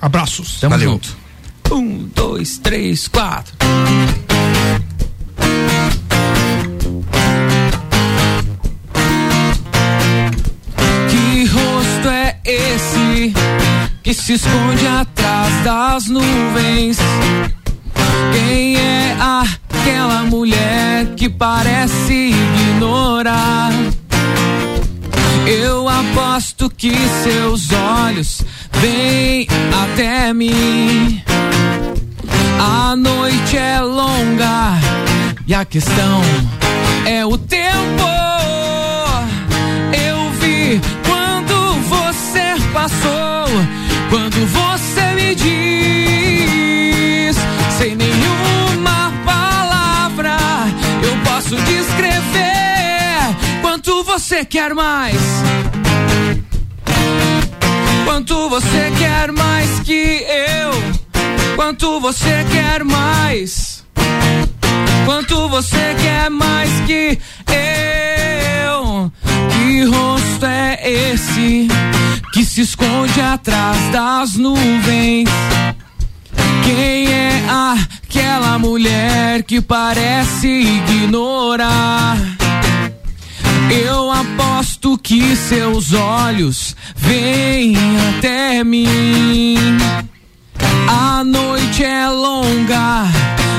abraços. Tamo Valeu. junto. Um, dois, três, quatro. Esse que se esconde atrás das nuvens? Quem é aquela mulher que parece ignorar? Eu aposto que seus olhos vêm até mim. A noite é longa e a questão é o tempo. Você quer mais. Quanto você quer mais que eu Quanto você quer mais? Quanto você quer mais que eu? Que rosto é esse que se esconde atrás das nuvens? Quem é aquela mulher que parece ignorar? Eu aposto que seus olhos vêm até mim. A noite é longa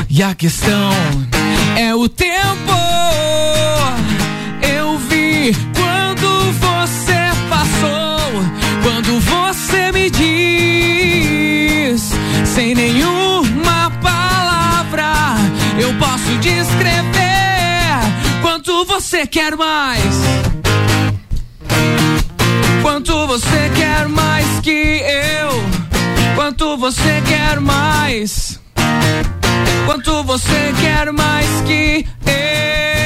e a questão é o tempo. Eu vi quando você passou, quando você me diz, sem nenhuma palavra, eu posso descrever quanto você quer mais. Quanto você quer mais que eu Quanto você quer mais? Quanto você quer mais que eu?